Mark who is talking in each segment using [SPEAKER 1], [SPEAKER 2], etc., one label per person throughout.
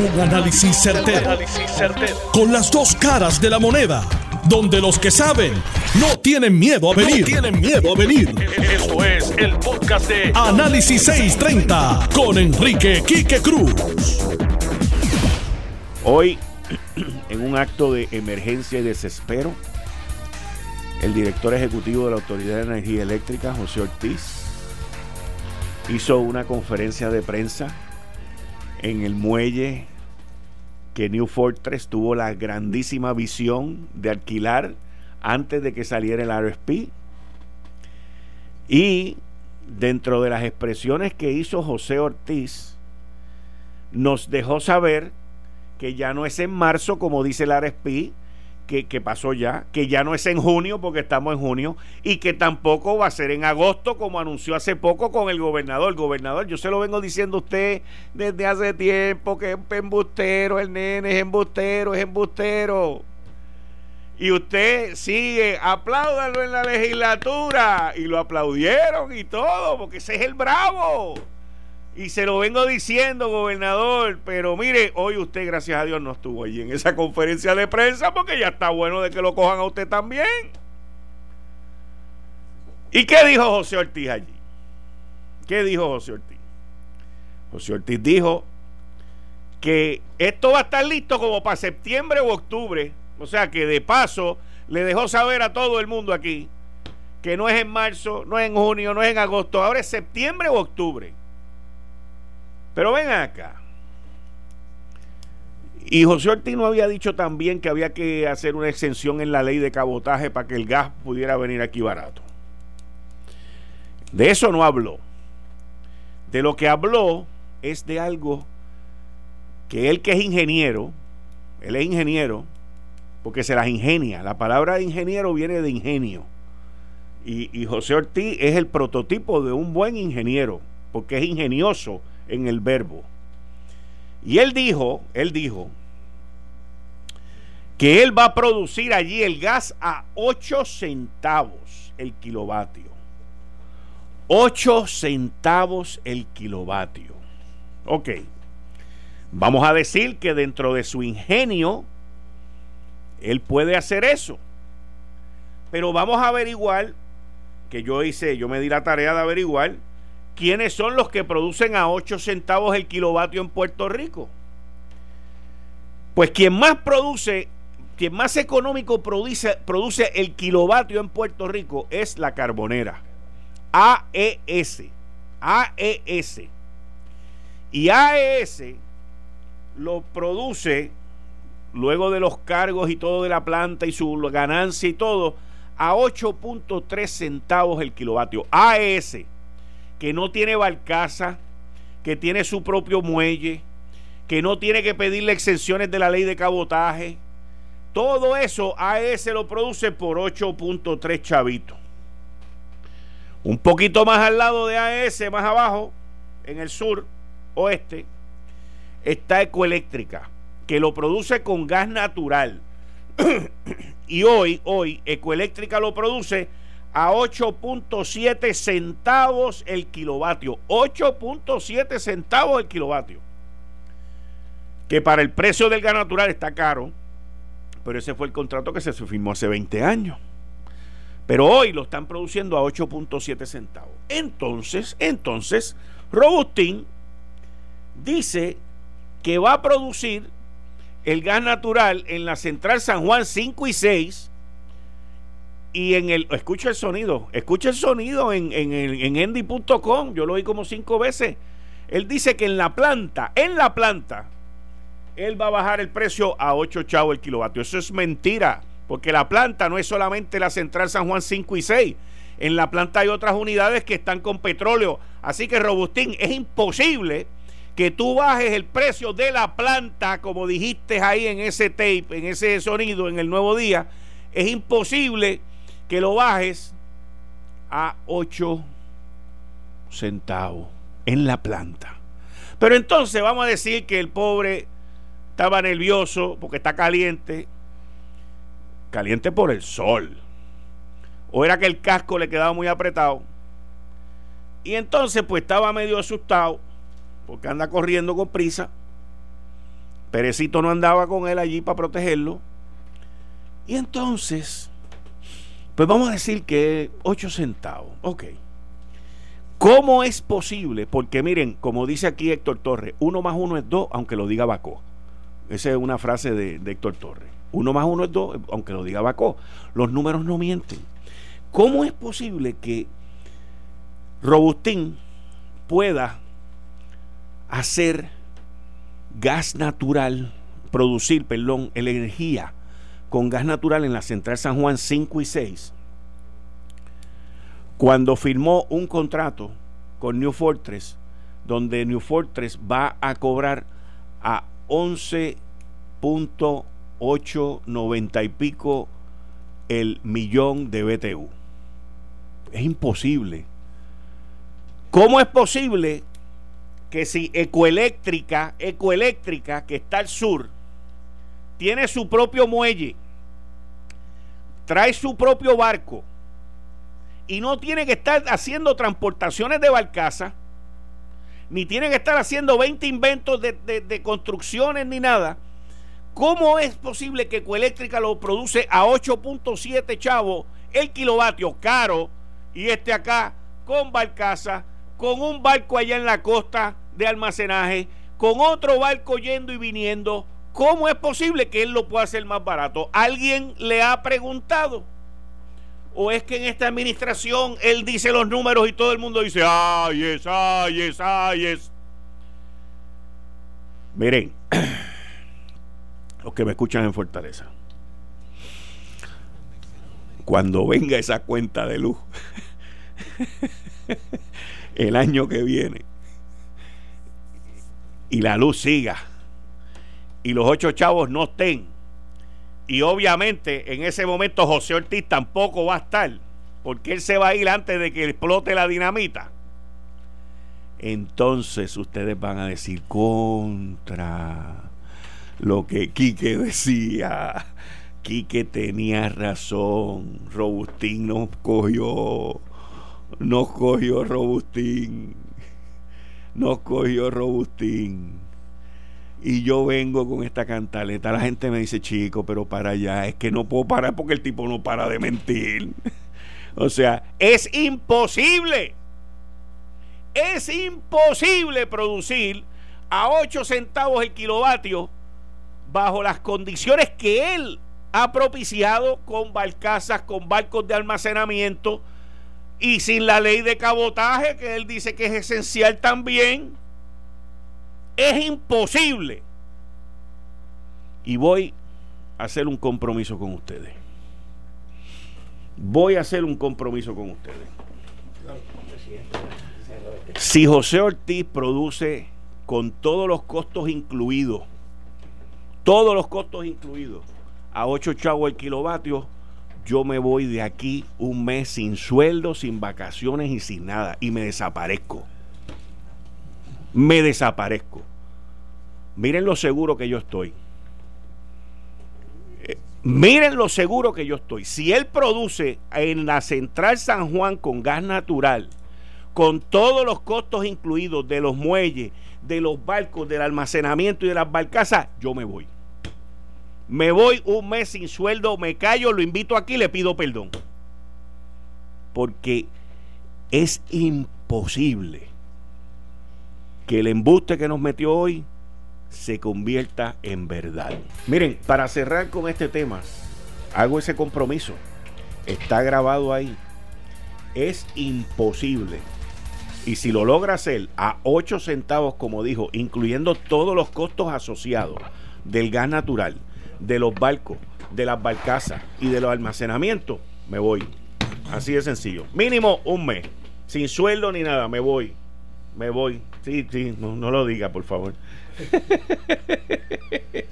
[SPEAKER 1] Un análisis certero, Con las dos caras de la moneda. Donde los que saben no tienen miedo a venir. tienen miedo a venir. Esto es el podcast de Análisis 630 con Enrique Quique Cruz.
[SPEAKER 2] Hoy, en un acto de emergencia y desespero, el director ejecutivo de la Autoridad de Energía Eléctrica, José Ortiz, hizo una conferencia de prensa en el muelle que New Fortress tuvo la grandísima visión de alquilar antes de que saliera el RFP. Y dentro de las expresiones que hizo José Ortiz, nos dejó saber que ya no es en marzo, como dice el RFP, que, pasó ya, que ya no es en junio porque estamos en junio y que tampoco va a ser en agosto como anunció hace poco con el gobernador. Gobernador, yo se lo vengo diciendo a usted desde hace tiempo que es embustero, el nene es embustero, es embustero. Y usted sigue, apláudalo en la legislatura. Y lo aplaudieron y todo, porque ese es el bravo. Y se lo vengo diciendo, gobernador, pero mire, hoy usted, gracias a Dios, no estuvo allí en esa conferencia de prensa porque ya está bueno de que lo cojan a usted también. ¿Y qué dijo José Ortiz allí? ¿Qué dijo José Ortiz? José Ortiz dijo que esto va a estar listo como para septiembre o octubre. O sea que de paso le dejó saber a todo el mundo aquí que no es en marzo, no es en junio, no es en agosto, ahora es septiembre o octubre. Pero ven acá. Y José Ortiz no había dicho también que había que hacer una exención en la ley de cabotaje para que el gas pudiera venir aquí barato. De eso no habló. De lo que habló es de algo que él que es ingeniero, él es ingeniero, porque se las ingenia. La palabra ingeniero viene de ingenio. Y, y José Ortiz es el prototipo de un buen ingeniero, porque es ingenioso en el verbo. Y él dijo, él dijo, que él va a producir allí el gas a 8 centavos el kilovatio. 8 centavos el kilovatio. Ok. Vamos a decir que dentro de su ingenio, él puede hacer eso. Pero vamos a averiguar, que yo hice, yo me di la tarea de averiguar, ¿quiénes son los que producen a 8 centavos el kilovatio en Puerto Rico? Pues quien más produce, quien más económico produce, el kilovatio en Puerto Rico es la carbonera. AES. AES. Y AES lo produce luego de los cargos y todo de la planta y su ganancia y todo a 8.3 centavos el kilovatio. AES que no tiene barcaza, que tiene su propio muelle, que no tiene que pedirle exenciones de la ley de cabotaje. Todo eso AES lo produce por 8.3 chavitos. Un poquito más al lado de AES, más abajo, en el sur oeste, está Ecoeléctrica, que lo produce con gas natural. y hoy, hoy, Ecoeléctrica lo produce a 8.7 centavos el kilovatio. 8.7 centavos el kilovatio. Que para el precio del gas natural está caro, pero ese fue el contrato que se firmó hace 20 años. Pero hoy lo están produciendo a 8.7 centavos. Entonces, entonces, Robustín dice que va a producir el gas natural en la central San Juan 5 y 6 y en el, escucha el sonido, escucha el sonido en, en, en endy.com, yo lo oí como cinco veces. Él dice que en la planta, en la planta, él va a bajar el precio a 8 chavos el kilovatio. Eso es mentira, porque la planta no es solamente la central San Juan 5 y 6. En la planta hay otras unidades que están con petróleo. Así que, Robustín, es imposible que tú bajes el precio de la planta, como dijiste ahí en ese tape, en ese sonido, en el nuevo día. Es imposible que lo bajes a 8 centavos en la planta. Pero entonces vamos a decir que el pobre estaba nervioso porque está caliente, caliente por el sol, o era que el casco le quedaba muy apretado, y entonces pues estaba medio asustado porque anda corriendo con prisa Perecito no andaba con él allí para protegerlo. Y entonces, pues vamos a decir que 8 centavos. Ok. ¿Cómo es posible? Porque miren, como dice aquí Héctor Torres, uno más uno es dos, aunque lo diga Bacó. Esa es una frase de, Héctor Torres. Uno más uno es dos, aunque lo diga Bacó. Los números no mienten. ¿Cómo es posible que Robustín pueda hacer gas natural, producir, perdón, energía con gas natural en la central San Juan 5 y 6, cuando firmó un contrato con New Fortress, donde New Fortress va a cobrar a 11.890 y pico el millón de BTU. Es imposible. ¿Cómo es posible que si Ecoeléctrica, Ecoeléctrica, que está al sur, tiene su propio muelle, trae su propio barco y no tiene que estar haciendo transportaciones de barcaza, ni tiene que estar haciendo 20 inventos de, de construcciones ni nada. ¿Cómo es posible que Ecoeléctrica lo produce a 8.7 chavos el kilovatio caro y este acá con barcaza, con un barco allá en la costa de almacenaje, con otro barco yendo y viniendo, ¿cómo es posible que él lo pueda hacer más barato? ¿Alguien le ha preguntado? ¿O es que en esta administración él dice los números y todo el mundo dice, ay, es, ay, es, ay? Miren, los que me escuchan en Fortaleza, cuando venga esa cuenta de luz, el año que viene, y la luz siga y los ocho chavos no estén. Y obviamente en ese momento José Ortiz tampoco va a estar porque él se va a ir antes de que explote la dinamita. Entonces ustedes van a decir contra lo que Quique decía. Quique tenía razón. Robustín nos cogió. Nos cogió Robustín. Nos cogió Robustín. Y yo vengo con esta cantaleta. La gente me dice, chico, pero para allá. Es que no puedo parar porque el tipo no para de mentir. o sea, es imposible. Es imposible producir a 8 centavos el kilovatio bajo las condiciones que él ha propiciado con barcazas, con barcos de almacenamiento y sin la ley de cabotaje, que él dice que es esencial también, es imposible. Y voy a hacer un compromiso con ustedes. Voy a hacer un compromiso con ustedes. Si José Ortiz produce con todos los costos incluidos, todos los costos incluidos, a 8 chavos el kilovatio, yo me voy de aquí un mes sin sueldo, sin vacaciones y sin nada. Y me desaparezco. Me desaparezco. Miren lo seguro que yo estoy. Eh, miren lo seguro que yo estoy. Si él produce en la central San Juan con gas natural, con todos los costos incluidos de los muelles, de los barcos, del almacenamiento y de las barcazas, yo me voy me voy un mes sin sueldo, me callo, lo invito aquí le pido perdón. Porque es imposible que el embuste que nos metió hoy se convierta en verdad. Miren, para cerrar con este tema, hago ese compromiso. Está grabado ahí. Es imposible. Y si lo logra hacer a 8 centavos, como dijo, incluyendo todos los costos asociados del gas natural, de los barcos, de las barcazas y de los almacenamientos, me voy. Así de sencillo. Mínimo un mes. Sin sueldo ni nada, me voy. Me voy. Sí, sí, no, lo diga, por favor.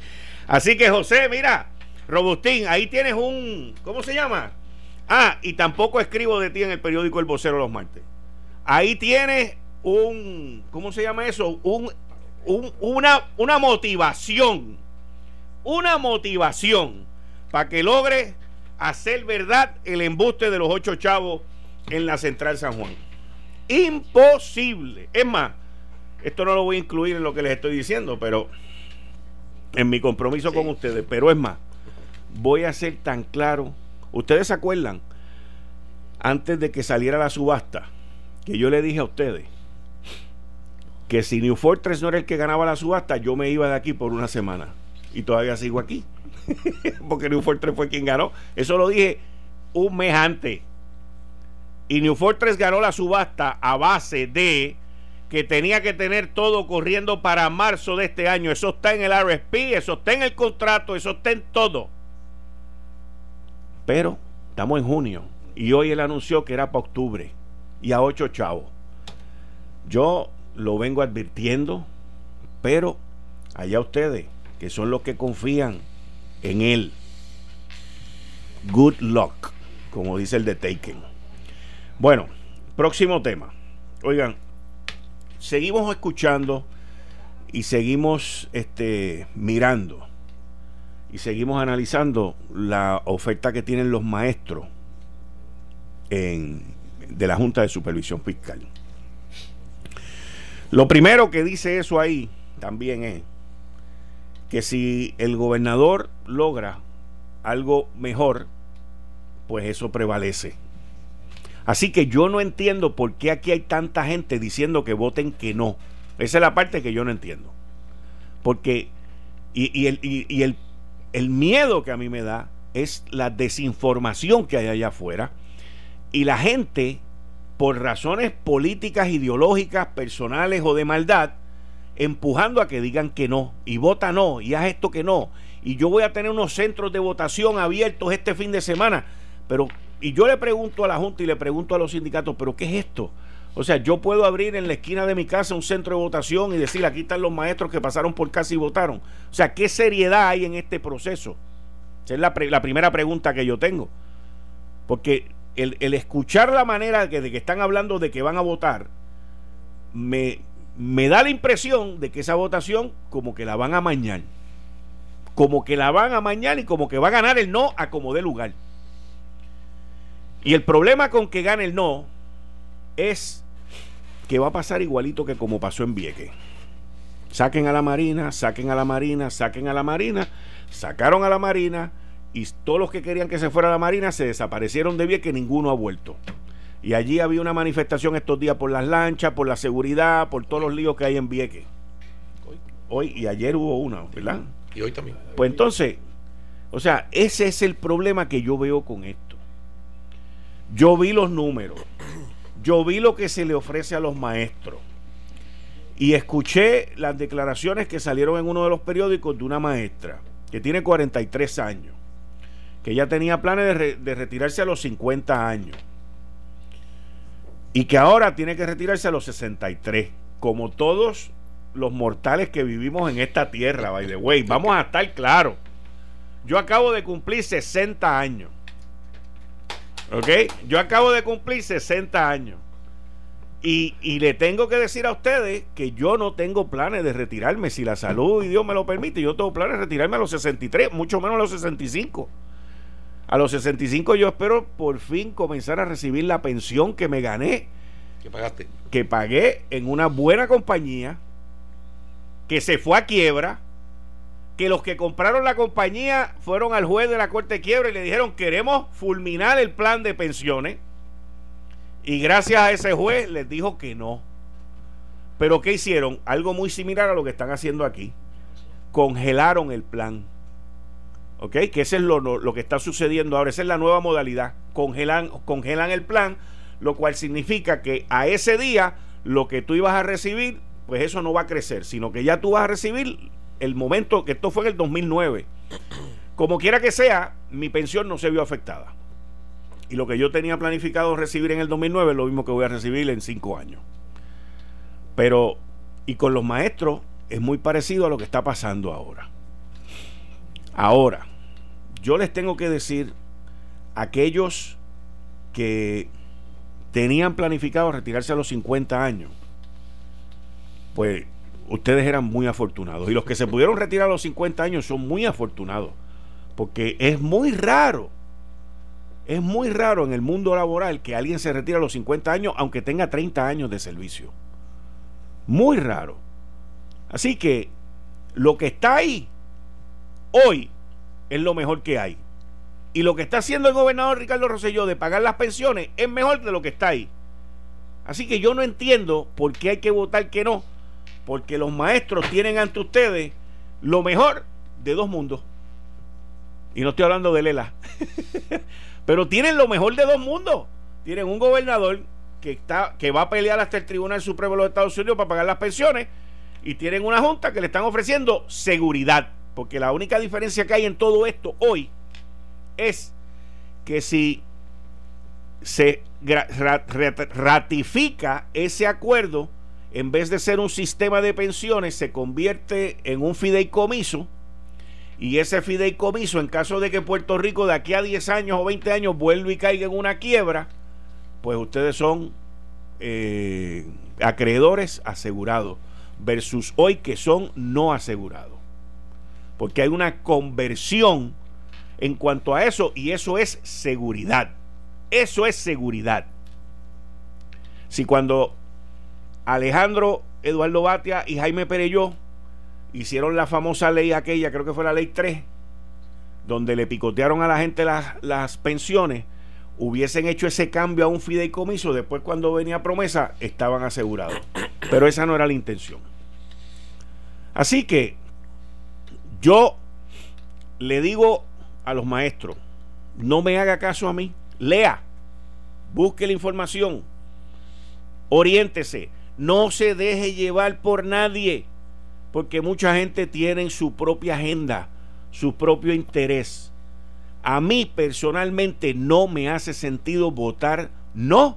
[SPEAKER 2] Así que José, mira, Robustín, ahí tienes un, ¿cómo se llama? Ah, y tampoco escribo de ti en el periódico El Vocero los martes. Ahí tienes un, ¿cómo se llama eso? Un, un, una, una motivación una motivación para que logre hacer verdad el embuste de los ocho chavos en la central San Juan. Imposible. Es más, esto no lo voy a incluir en lo que les estoy diciendo, pero en mi compromiso con ustedes. Pero es más, voy a ser tan claro. Ustedes se acuerdan, antes de que saliera la subasta, que yo le dije a ustedes que si New Fortress no era el que ganaba la subasta, yo me iba de aquí por una semana. Y todavía sigo aquí. Porque New Fortress fue quien ganó. Eso lo dije un mes antes. Y New Fortress ganó la subasta a base de que tenía que tener todo corriendo para marzo de este año. Eso está en el RSP, eso está en el contrato, eso está en todo. Pero estamos en junio y hoy él anunció que era para octubre y a ocho chavos. Yo lo vengo advirtiendo, pero allá ustedes, que son los que confían en él. Good luck, como dice el de Taken. Bueno, próximo tema. Oigan, seguimos escuchando y seguimos este, mirando y seguimos analizando la oferta que tienen los maestros en, de la Junta de Supervisión Fiscal. Lo primero que dice eso ahí también es que si el gobernador logra algo mejor, pues eso prevalece. Así que yo no entiendo por qué aquí hay tanta gente diciendo que voten que no. Esa es la parte que yo no entiendo. Porque, y, el, y el, el miedo que a mí me da es la desinformación que hay allá afuera y la gente, por razones políticas, ideológicas, personales o de maldad, empujando a que digan que no, y vota no, y haz esto que no, y yo voy a tener unos centros de votación abiertos este fin de semana, pero, y yo le pregunto a la Junta y le pregunto a los sindicatos, pero ¿qué es esto? O sea, yo puedo abrir en la esquina de mi casa un centro de votación y decir, aquí están los maestros que pasaron por casa y votaron. O sea, ¿qué seriedad hay en este proceso? Esa es la, la primera pregunta que yo tengo. Porque el, escuchar la manera de que, están hablando de que van a votar, me, me da la impresión de que esa votación como que la van a mañar. Como que la van a mañar y como que va a ganar el no a como dé lugar. Y el problema con que gane el no es que va a pasar igualito que como pasó en Vieques. Saquen a la Marina, saquen a la Marina, saquen a la Marina, sacaron a la Marina, y todos los que querían que se fuera a la Marina se desaparecieron de bien que ninguno ha vuelto. Y allí había una manifestación estos días por las lanchas, por la seguridad, por todos los líos que hay en Vieques. Hoy y ayer hubo una, ¿verdad?
[SPEAKER 3] Y hoy también.
[SPEAKER 2] Pues entonces, o sea, ese es el problema que yo veo con esto. Yo vi los números, yo vi lo que se le ofrece a los maestros y escuché las declaraciones que salieron en uno de los periódicos de una maestra que tiene 43 años que ya tenía planes de, retirarse a los 50 años y que ahora tiene que retirarse a los 63, como todos los mortales que vivimos en esta tierra, by the way. Vamos a estar claros. Yo acabo de cumplir 60 años. ¿Ok? Yo acabo de cumplir 60 años. Y, y, le tengo que decir a ustedes que yo no tengo planes de retirarme. Si la salud y Dios me lo permite, yo tengo planes de retirarme a los 63, mucho menos a los 65. A los 65 yo espero por fin comenzar a recibir la pensión que me gané.
[SPEAKER 3] ¿Qué pagaste?
[SPEAKER 2] Que pagué en una buena compañía, que se fue a quiebra, que los que compraron la compañía fueron al juez de la Corte de Quiebra y le dijeron queremos fulminar el plan de pensiones. Y gracias a ese juez les dijo que no. Pero ¿qué hicieron? Algo muy similar a lo que están haciendo aquí. Congelaron el plan ¿ok? Que ese es lo, lo, que está sucediendo ahora, esa es la nueva modalidad. Congelan, congelan el plan, lo cual significa que a ese día lo que tú ibas a recibir, pues eso no va a crecer, sino que ya tú vas a recibir el momento, que esto fue en el 2009. Como quiera que sea, mi pensión no se vio afectada. Y lo que yo tenía planificado recibir en el 2009 es lo mismo que voy a recibir en cinco años. Pero, y con los maestros, es muy parecido a lo que está pasando ahora. Ahora, yo les tengo que decir, aquellos que tenían planificado retirarse a los 50 años, pues ustedes eran muy afortunados. Y los que se pudieron retirar a los 50 años son muy afortunados. Porque es muy raro, es muy raro en el mundo laboral que alguien se retire a los 50 años aunque tenga 30 años de servicio. Muy raro. Así que lo que está ahí hoy es lo mejor que hay. Y lo que está haciendo el gobernador Ricardo Rosselló de pagar las pensiones es mejor de lo que está ahí. Así que yo no entiendo por qué hay que votar que no. Porque los maestros tienen ante ustedes lo mejor de dos mundos. Y no estoy hablando de Lela. Pero tienen lo mejor de dos mundos. Tienen un gobernador que, está, que va a pelear hasta el Tribunal Supremo de los Estados Unidos para pagar las pensiones. Y tienen una junta que le están ofreciendo seguridad. Porque la única diferencia que hay en todo esto hoy es que si se ratifica ese acuerdo, en vez de ser un sistema de pensiones, se convierte en un fideicomiso. Y ese fideicomiso, en caso de que Puerto Rico de aquí a 10 años o 20 años vuelva y caiga en una quiebra, pues ustedes son eh, acreedores asegurados versus hoy que son no asegurados porque hay una conversión en cuanto a eso y eso es seguridad. Eso es seguridad. Si cuando Alejandro Eduardo Batia y Jaime Pereyó hicieron la famosa ley aquella, creo que fue la ley 3, donde le picotearon a la gente las, las pensiones, hubiesen hecho ese cambio a un fideicomiso, después cuando venía promesa estaban asegurados. Pero esa no era la intención. Así que yo le digo a los maestros, no me haga caso a mí, lea, busque la información, oriéntese, no se deje llevar por nadie, porque mucha gente tiene su propia agenda, su propio interés. A mí personalmente no me hace sentido votar no,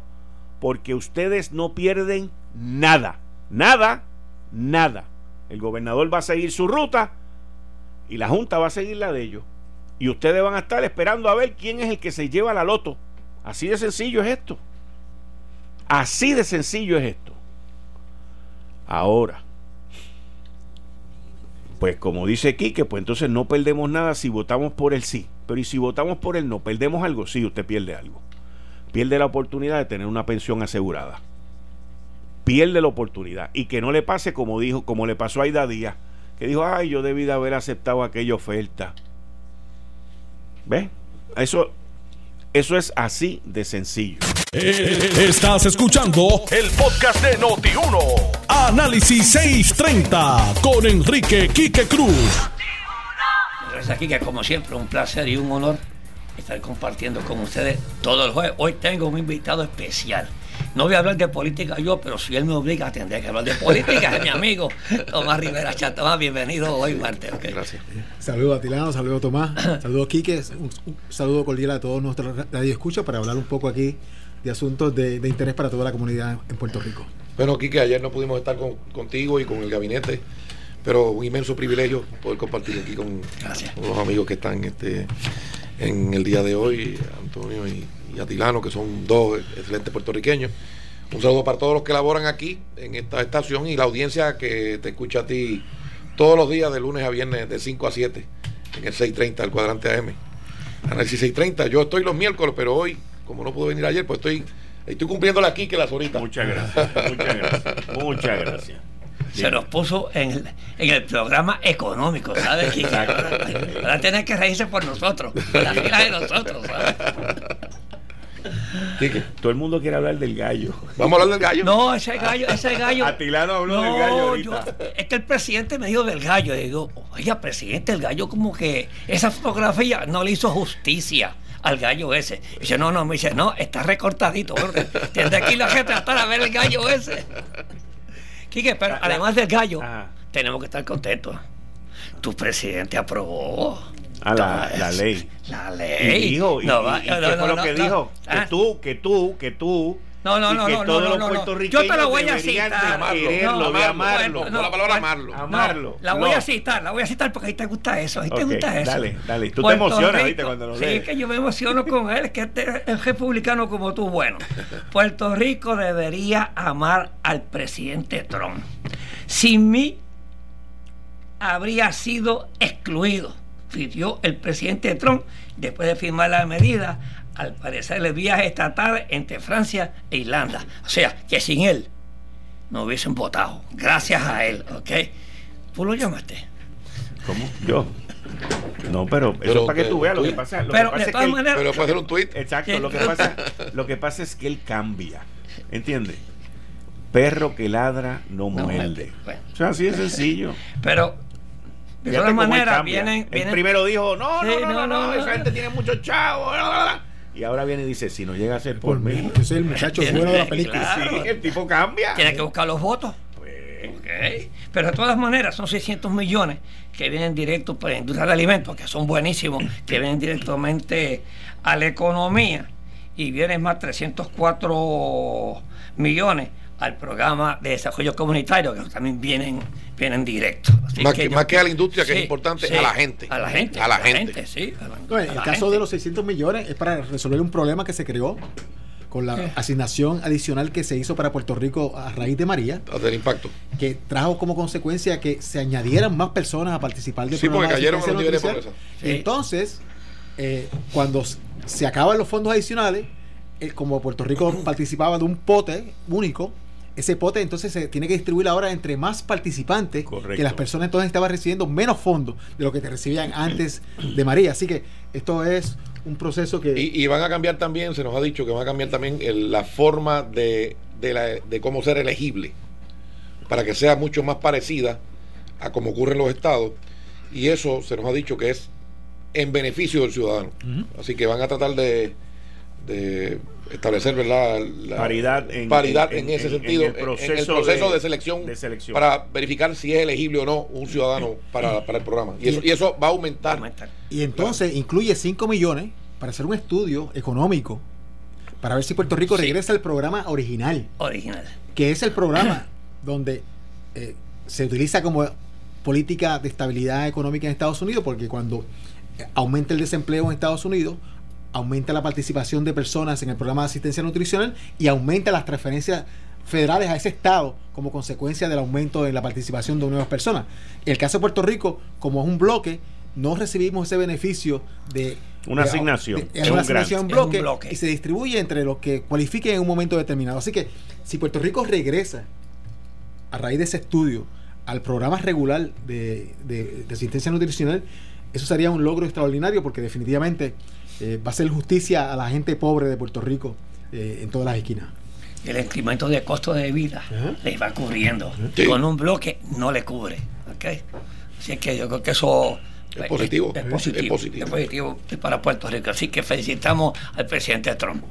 [SPEAKER 2] porque ustedes no pierden nada, nada, nada. El gobernador va a seguir su ruta y la Junta va a seguir la de ellos. Y ustedes van a estar esperando a ver quién es el que se lleva la loto. Así de sencillo es esto. Así de sencillo es esto. Ahora, pues como dice Quique, pues entonces no perdemos nada si votamos por el sí. Pero y si votamos por el no, ¿perdemos algo? Sí, usted pierde algo. Pierde la oportunidad de tener una pensión asegurada. Pierde la oportunidad. Y que no le pase como dijo, como le pasó a Aida Díaz que dijo, ay, yo debí de haber aceptado aquella oferta. ¿Ves? Eso, eso es así de sencillo.
[SPEAKER 1] Eh, estás escuchando el podcast de Noti1. Análisis 630 con Enrique Quique Cruz.
[SPEAKER 3] Gracias, Quique. Como siempre, un placer y un honor estar compartiendo con ustedes todo el jueves. Hoy tengo un invitado especial. No voy a hablar de política yo, pero si él me obliga, tendré que hablar de política, es mi amigo Tomás Rivera Tomás, bienvenido hoy martes.
[SPEAKER 4] Gracias. Saludos a Tilano, saludos a Tomás, saludos a Quique, un, saludo cordial a todos nuestros radio escucha para hablar un poco aquí de asuntos de, interés para toda la comunidad en Puerto Rico.
[SPEAKER 5] Bueno, Quique, ayer no pudimos estar contigo y con el gabinete, pero un inmenso privilegio poder compartir aquí con, los amigos que están este, en el día de hoy, Antonio y y Atilano, que son dos excelentes puertorriqueños. Un saludo para todos los que laboran aquí en esta estación y la audiencia que te escucha a ti todos los días de lunes a viernes de 5 a 7 en el 630 del cuadrante AM. Análisis 630. Yo estoy los miércoles, pero hoy, como no pude venir ayer, pues estoy, estoy cumpliéndole aquí que las horitas.
[SPEAKER 2] Muchas gracias, muchas gracias, muchas gracias
[SPEAKER 3] se nos puso en el, en el programa económico, ¿sabes? ahora, tiene que reírse por nosotros, por la fila de nosotros, ¿sabes?
[SPEAKER 2] Todo el mundo quiere hablar del gallo.
[SPEAKER 5] ¿Vamos a hablar del gallo?
[SPEAKER 3] No, ese gallo, ese gallo.
[SPEAKER 2] Atilano habló del gallo. Ahorita.
[SPEAKER 3] es que el presidente me dijo del gallo. Y digo, oiga, presidente, el gallo, como que esa fotografía no le hizo justicia al gallo ese. Y dice, no, no, me dice, no, está recortadito. Tiene aquí la gente hasta a ver el gallo ese. Quique, pero además del gallo, tenemos que estar contentos. Tu presidente aprobó
[SPEAKER 2] a la, ley.
[SPEAKER 3] La ley.
[SPEAKER 2] Y dijo, y, ¿qué fue lo que dijo? Que ah. tú, que tú, que tú.
[SPEAKER 3] No, no, no, no, no, no, Yo te lo voy a citar.
[SPEAKER 2] Amarlo, de amarlo.
[SPEAKER 5] No, la palabra amarlo.
[SPEAKER 2] Amarlo.
[SPEAKER 3] la voy a citar, la voy a citar porque ahí te gusta eso, ahí te gusta eso.
[SPEAKER 2] Dale, dale. Tú te emocionas, ¿viste? Cuando lo lees.
[SPEAKER 3] Sí, que yo me emociono con él, que este es republicano como tú. Bueno, Puerto Rico debería amar al presidente Trump. Sin mí, habría sido excluido pidió el presidente Trump después de firmar la medida, al parecer el viaje estatal entre Francia e Irlanda. O sea, que sin él no hubiesen votado. Gracias a él, ¿ok? ¿Tú lo llamaste?
[SPEAKER 2] ¿Cómo? Yo. No, pero eso es para que tú veas lo que pasa. Lo
[SPEAKER 3] pero
[SPEAKER 2] que pasa
[SPEAKER 3] de todas
[SPEAKER 2] es que
[SPEAKER 3] maneras.
[SPEAKER 5] Pero puede hacer un tweet.
[SPEAKER 2] Exacto, lo que, pasa, lo que pasa es que él cambia. ¿Entiendes? Perro que ladra no,
[SPEAKER 3] No
[SPEAKER 2] muerde.
[SPEAKER 3] muerde. Bueno.
[SPEAKER 2] O sea, así de sencillo.
[SPEAKER 3] Pero de todas maneras vienen. Vienen
[SPEAKER 2] primero dijo, no, no,
[SPEAKER 3] Sí,
[SPEAKER 2] no, no,
[SPEAKER 3] no,
[SPEAKER 2] no,
[SPEAKER 3] no,
[SPEAKER 2] esa
[SPEAKER 3] no.
[SPEAKER 2] gente tiene muchos chavos. bla, bla, bla. Y ahora viene y dice, si no llega a ser por,
[SPEAKER 4] Por
[SPEAKER 2] mí.
[SPEAKER 4] mí. Ese es el muchacho bueno de la película.
[SPEAKER 3] claro.
[SPEAKER 2] Sí, el tipo cambia.
[SPEAKER 3] tiene que buscar los votos.
[SPEAKER 2] Pues,
[SPEAKER 3] Ok. Pero de todas maneras son 600 millones que vienen directos para la industria de alimentos, que son buenísimos, que vienen directamente a la economía. Y vienen más 304 millones al programa de desarrollo comunitario, que también vienen, vienen directos. Así
[SPEAKER 5] Más que-
[SPEAKER 3] yo-
[SPEAKER 5] más que a la industria, que es importante, a la gente.
[SPEAKER 3] A la gente.
[SPEAKER 5] A la gente.
[SPEAKER 3] sí. a la-
[SPEAKER 4] No, en
[SPEAKER 3] a
[SPEAKER 4] el
[SPEAKER 3] la
[SPEAKER 4] caso
[SPEAKER 3] gente.
[SPEAKER 4] de los 600 millones es para resolver un problema que se creó con la asignación adicional que se hizo para Puerto Rico a raíz de María,
[SPEAKER 5] Del impacto.
[SPEAKER 4] que trajo como consecuencia que se añadieran más personas a participar del
[SPEAKER 5] Sí, porque cayeron los niveles de pobreza.
[SPEAKER 3] Sí.
[SPEAKER 4] Entonces, eh, cuando se acaban los fondos adicionales, eh, como Puerto Rico participaba de un pote único, ese pote entonces se tiene que distribuir ahora entre más participantes,
[SPEAKER 2] Correcto.
[SPEAKER 4] que las personas entonces estaban recibiendo menos fondos de lo que te recibían antes de María. Así que esto es un proceso que...
[SPEAKER 5] Y, y van a cambiar también, se nos ha dicho que van a cambiar también el- la forma de, de, la- de cómo ser elegible, para que sea mucho más parecida a como ocurre en los estados. Y eso se nos ha dicho que es en beneficio del ciudadano. Así que van a tratar de, de establecer ¿verdad? La
[SPEAKER 2] Paridad en-
[SPEAKER 5] paridad
[SPEAKER 2] en-
[SPEAKER 5] en, ese
[SPEAKER 2] en- en
[SPEAKER 5] sentido,
[SPEAKER 2] el
[SPEAKER 5] en- en
[SPEAKER 2] proceso
[SPEAKER 5] el proceso
[SPEAKER 2] de-
[SPEAKER 5] de, selección,
[SPEAKER 2] de selección.
[SPEAKER 5] para verificar si es elegible o no un ciudadano para, para el programa. Y eso, y eso va a aumentar.
[SPEAKER 3] Aumentar.
[SPEAKER 4] Y entonces incluye 5 millones para hacer un estudio económico para ver si Puerto Rico
[SPEAKER 3] Sí.
[SPEAKER 4] regresa al programa original,
[SPEAKER 3] Original.
[SPEAKER 4] que es el programa donde eh, se utiliza como política de estabilidad económica en Estados Unidos, porque cuando eh, aumenta el desempleo en Estados Unidos, aumenta la participación de personas en el programa de asistencia nutricional y aumenta las transferencias federales a ese estado como consecuencia del aumento en la participación de nuevas personas. En el caso de Puerto Rico, como es un bloque, no recibimos ese beneficio de
[SPEAKER 2] Una
[SPEAKER 4] de-
[SPEAKER 2] asignación,
[SPEAKER 4] de-
[SPEAKER 2] es
[SPEAKER 4] es
[SPEAKER 2] un
[SPEAKER 4] una asignación en
[SPEAKER 3] grant. Es un
[SPEAKER 4] bloque,
[SPEAKER 3] bloque.
[SPEAKER 4] y se distribuye entre los que cualifiquen en un momento determinado. Así que si Puerto Rico regresa a raíz de ese estudio al programa regular de, de- de asistencia nutricional, eso sería un logro extraordinario porque definitivamente eh, va a ser justicia a la gente pobre de Puerto Rico eh, en todas las esquinas.
[SPEAKER 3] el incremento de costo de vida
[SPEAKER 4] Ajá.
[SPEAKER 3] les va cubriendo.
[SPEAKER 5] Sí.
[SPEAKER 3] Con un bloque no le cubre. ¿ok? Así que yo creo que eso
[SPEAKER 5] Es positivo.
[SPEAKER 3] Es,
[SPEAKER 5] Es
[SPEAKER 3] positivo.
[SPEAKER 5] positivo.
[SPEAKER 3] es positivo para Puerto Rico. Así que felicitamos al presidente Trump.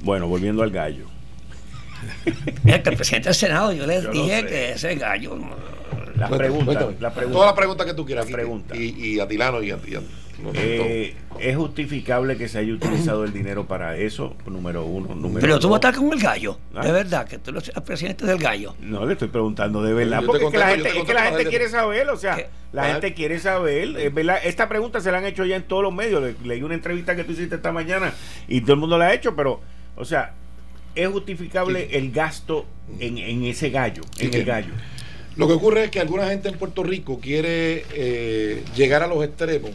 [SPEAKER 2] Bueno, volviendo al gallo.
[SPEAKER 3] Mira que el presidente del Senado, yo les
[SPEAKER 2] Yo lo
[SPEAKER 3] dije
[SPEAKER 2] sé.
[SPEAKER 3] que ese gallo.
[SPEAKER 2] Las preguntas. La pregunta.
[SPEAKER 5] Todas las preguntas que tú quieras.
[SPEAKER 2] Pregunta.
[SPEAKER 5] Y, y a Tilano y a, y a-
[SPEAKER 2] Eh, ¿Es justificable que se haya utilizado el dinero para eso? Número uno. Número
[SPEAKER 3] Pero tú
[SPEAKER 2] dos.
[SPEAKER 3] vas a estar con el gallo.
[SPEAKER 2] Ah.
[SPEAKER 3] De verdad, que tú el presidente del gallo.
[SPEAKER 2] No, le estoy preguntando de verdad.
[SPEAKER 5] Yo
[SPEAKER 2] Porque es que la gente, es que la quiere saber, o sea,
[SPEAKER 3] ¿Qué?
[SPEAKER 2] la
[SPEAKER 5] Ah.
[SPEAKER 2] gente quiere saber. Es verdad, esta pregunta se la han hecho ya en todos los medios. Le- leí una entrevista que tú hiciste esta mañana y todo el mundo la ha hecho, pero, o sea, ¿es justificable el gasto en, en ese gallo?
[SPEAKER 5] Sí,
[SPEAKER 2] En el gallo.
[SPEAKER 5] Lo que ocurre es que alguna gente en Puerto Rico quiere eh, llegar a los extremos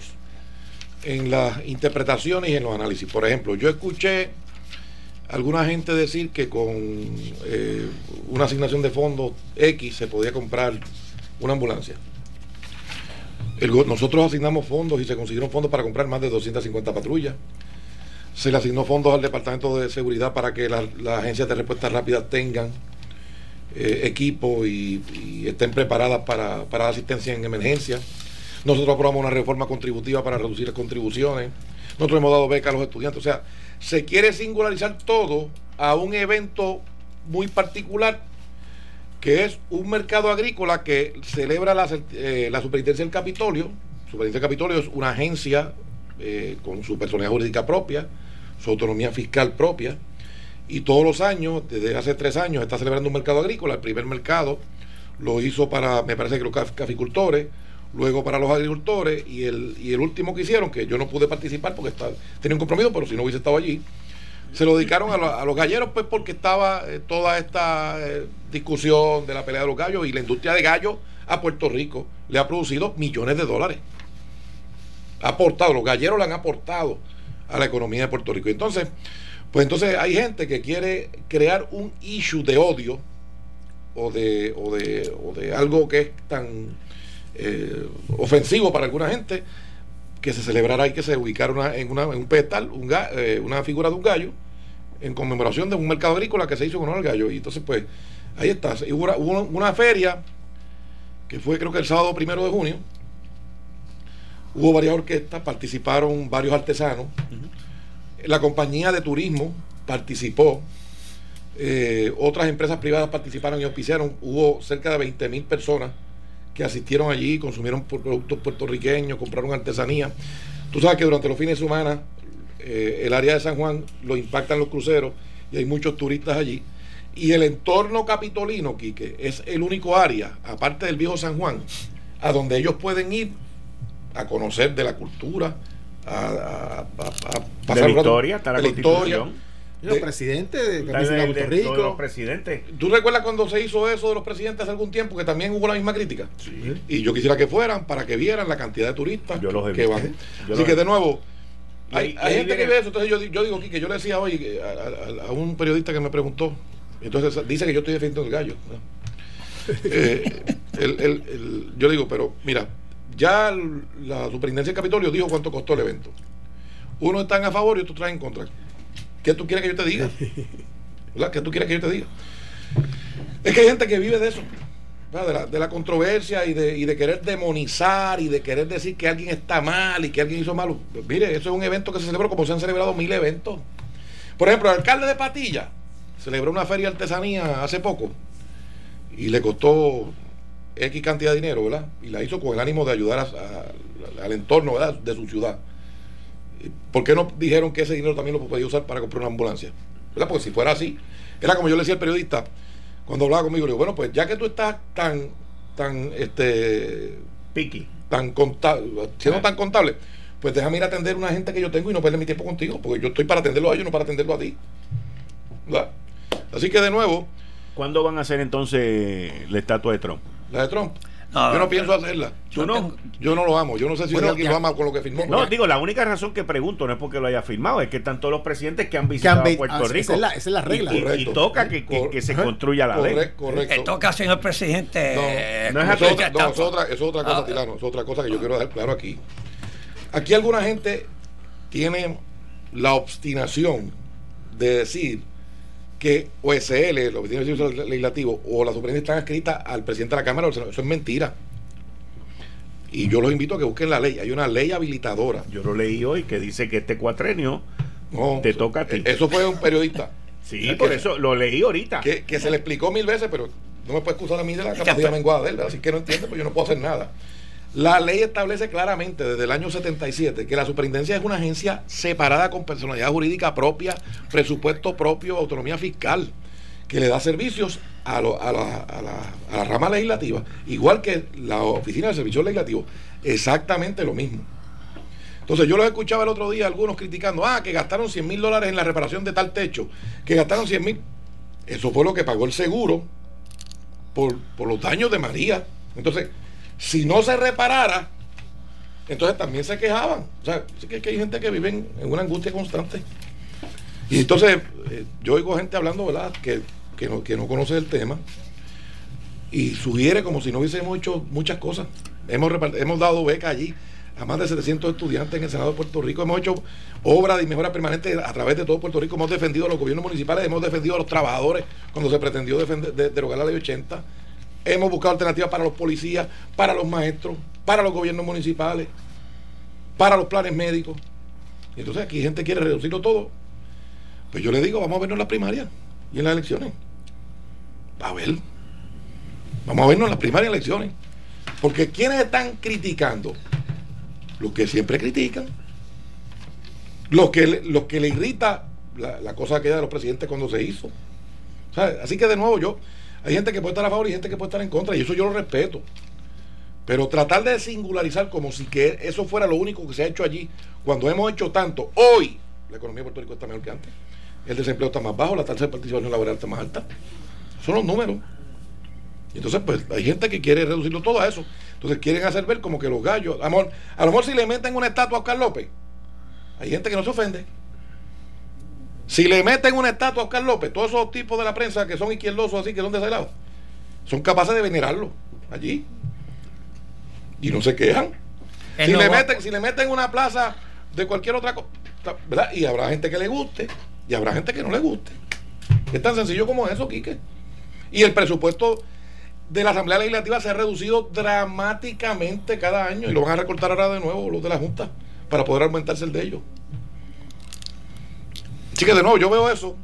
[SPEAKER 5] en las interpretaciones y en los análisis. Por ejemplo, yo escuché alguna gente decir que con eh, una asignación de fondos X se podía comprar una ambulancia. Nosotros asignamos fondos y se consiguieron fondos para comprar más de 250 patrullas. Se le asignó fondos al Departamento de Seguridad para que la- las agencias de respuesta rápida tengan eh, equipo y, estén preparadas para, para asistencia en emergencia. Nosotros aprobamos una reforma contributiva para reducir las contribuciones. Nosotros hemos dado becas a los estudiantes. O sea, se quiere singularizar todo a un evento muy particular que es un mercado agrícola que celebra la, eh, la Superintendencia del Capitolio. Superintendencia del Capitolio es una agencia eh, con su personalidad jurídica propia, su autonomía fiscal propia, y todos los años, desde hace tres años, está celebrando un mercado agrícola. El primer mercado lo hizo para, me parece que los caf- caficultores, luego para los agricultores, y el, y el último que hicieron, que yo no pude participar porque está, tenía un compromiso, pero si no hubiese estado allí, se lo dedicaron a, a los galleros, pues porque estaba eh, toda esta eh, discusión de la pelea de los gallos y la industria de gallos a Puerto Rico le ha producido millones de dólares. Ha aportado, los galleros le han aportado a la economía de Puerto Rico. Entonces, pues entonces hay gente que quiere crear un issue de odio o de, o de, o de algo que es tan eh, ofensivo para alguna gente que se celebrara y que se ubicara en, un pedestal eh, una figura de un gallo en conmemoración de un mercado agrícola que se hizo con el gallo. Y entonces, pues, ahí está. Hubo, una feria que fue creo que el sábado primero de junio. Hubo varias orquestas, participaron varios artesanos. La compañía de turismo participó. Eh, otras empresas privadas participaron y auspiciaron. Hubo cerca de 20 mil personas que asistieron allí, consumieron productos puertorriqueños, compraron artesanía. Tú sabes que durante los fines de semana eh, el área de San Juan lo impactan los cruceros y hay muchos turistas allí. Y el entorno capitolino, Quique, es el único área, aparte del viejo San Juan, a donde ellos pueden ir a conocer de la cultura, a,
[SPEAKER 2] pasar la historia, está la, historia.
[SPEAKER 4] Los presidentes de, Puerto Rico.
[SPEAKER 2] los presidentes.
[SPEAKER 5] ¿Tú recuerdas cuando se hizo eso de los presidentes hace algún tiempo que también hubo la misma crítica? Y yo quisiera que fueran para que vieran la cantidad de turistas que van. Así que de nuevo, hay, gente que ve eso. Entonces yo, yo digo que yo le decía hoy a, un periodista que me preguntó, entonces dice que yo estoy defendiendo el gallo. Eh, yo digo, pero mira, ya la superintendencia del Capitolio dijo cuánto costó el evento. Uno está a favor y otro está en contra. ¿Qué tú quieres que yo te diga? ¿Qué tú quieres que yo te diga? Es que hay gente que vive de eso, de la, de la, controversia y de, de, querer demonizar y de querer decir que alguien está mal y que alguien hizo malo. mire, eso es un evento que se celebró como se han celebrado mil eventos. Por ejemplo, el alcalde de Patilla celebró una feria de artesanía hace poco y le costó X cantidad de dinero, ¿verdad? Y la hizo con el ánimo de ayudar al entorno ¿verdad? de su ciudad. ¿Por qué no dijeron que ese dinero también lo podía usar para comprar una ambulancia? ¿Verdad? Porque si fuera así, era como yo le decía al periodista cuando hablaba conmigo, le digo, bueno, pues ya que tú estás tan, tan, este...
[SPEAKER 2] Piqui.
[SPEAKER 5] Tan contable, siendo tan contable, pues déjame ir a atender a una gente que yo tengo y no perder mi tiempo contigo, porque yo estoy para atenderlo a ellos, no para atenderlo a ti. ¿Verdad? Así que de nuevo...
[SPEAKER 2] ¿Cuándo van a hacer entonces la estatua de Trump?
[SPEAKER 5] La de Trump yo no pienso hacerla. Yo no, yo no lo amo. Yo no sé si alguien lo ama con lo que firmó.
[SPEAKER 2] No, digo, la única razón que pregunto no es porque lo haya firmado, es que están todos los presidentes que han visitado Puerto Rico.
[SPEAKER 4] Esa es, la, regla.
[SPEAKER 2] Y, toca que, que, se construya la ley.
[SPEAKER 3] Correcto. toca, señor presidente.
[SPEAKER 5] No, no, es, otra, no es, otra, es otra cosa, ah. Tirano. Es otra cosa que yo quiero dejar claro aquí. Aquí alguna gente tiene la obstinación de decir que OSL, que tiene el servicio legislativo, o la superintendencia están escritas al presidente de la Cámara, eso es mentira. Y yo los invito a que busquen la ley. Hay una ley habilitadora.
[SPEAKER 2] Yo lo leí hoy que dice que este cuatrenio te toca a ti.
[SPEAKER 5] Eso fue un periodista.
[SPEAKER 2] sí, por eso lo leí ahorita.
[SPEAKER 5] Que, se le explicó mil veces, pero no me puede excusar a mí de la capacidad menguada de él. Así que no entiende, pues yo no puedo hacer nada. La ley establece claramente desde el año 77 que la superintendencia es una agencia separada con personalidad jurídica propia, presupuesto propio, autonomía fiscal, que le da servicios a, la, rama legislativa, igual que la oficina de servicios legislativos, exactamente lo mismo. Entonces yo los escuchaba el otro día algunos criticando, ah, que gastaron 100 mil dólares en la reparación de tal techo, que gastaron 100 mil. Eso fue lo que pagó el seguro por, por los daños de María. Entonces, si no se reparara, entonces también se quejaban. O sea, que, hay gente que vive en, una angustia constante. Y entonces eh, yo oigo gente hablando, ¿verdad?, que, no, que no conoce el tema y sugiere como si no hubiésemos hecho muchas cosas. Hemos, hemos dado beca allí a más de 700 estudiantes en el Senado de Puerto Rico. Hemos hecho obras de mejora permanente a través de todo Puerto Rico. Hemos defendido a los gobiernos municipales, hemos defendido a los trabajadores cuando se pretendió defender, derogar la ley 80. Hemos buscado alternativas para los policías, para los maestros, para los gobiernos municipales, para los planes médicos. Entonces aquí gente quiere reducirlo todo. Pues yo le digo, vamos a vernos en las primarias y en las elecciones. A ver. Vamos a vernos en las primarias elecciones. Porque ¿quiénes están criticando? Los que siempre critican. Los que, los que le irrita la, la cosa aquella de los presidentes cuando se hizo. Así que de nuevo yo, hay gente que puede estar a favor y gente que puede estar en contra, y eso yo lo respeto. Pero tratar de singularizar como si que eso fuera lo único que se ha hecho allí, cuando hemos hecho tanto, hoy la economía de Puerto Rico está mejor que antes. El desempleo está más bajo, la tasa de participación laboral está más alta. Son los números. Y entonces, pues, hay gente que quiere reducirlo todo a eso. Entonces quieren hacer ver como que los gallos. Amor, a lo mejor si le meten una estatua a Oscar López, hay gente que no se ofende. Si le meten una estatua a Oscar López, todos esos tipos de la prensa que son izquierdosos así, que son de ese lado, son capaces de venerarlo allí. Y no se quejan. si, le meten, si le meten una plaza de cualquier otra cosa, ¿verdad? Y habrá gente que le guste y habrá gente que no le guste. Es tan sencillo como eso, Quique. Y el presupuesto de la Asamblea Legislativa se ha reducido dramáticamente cada año y lo van a recortar ahora de nuevo los de la Junta para poder aumentarse el de ellos. Así que de nuevo, yo veo eso,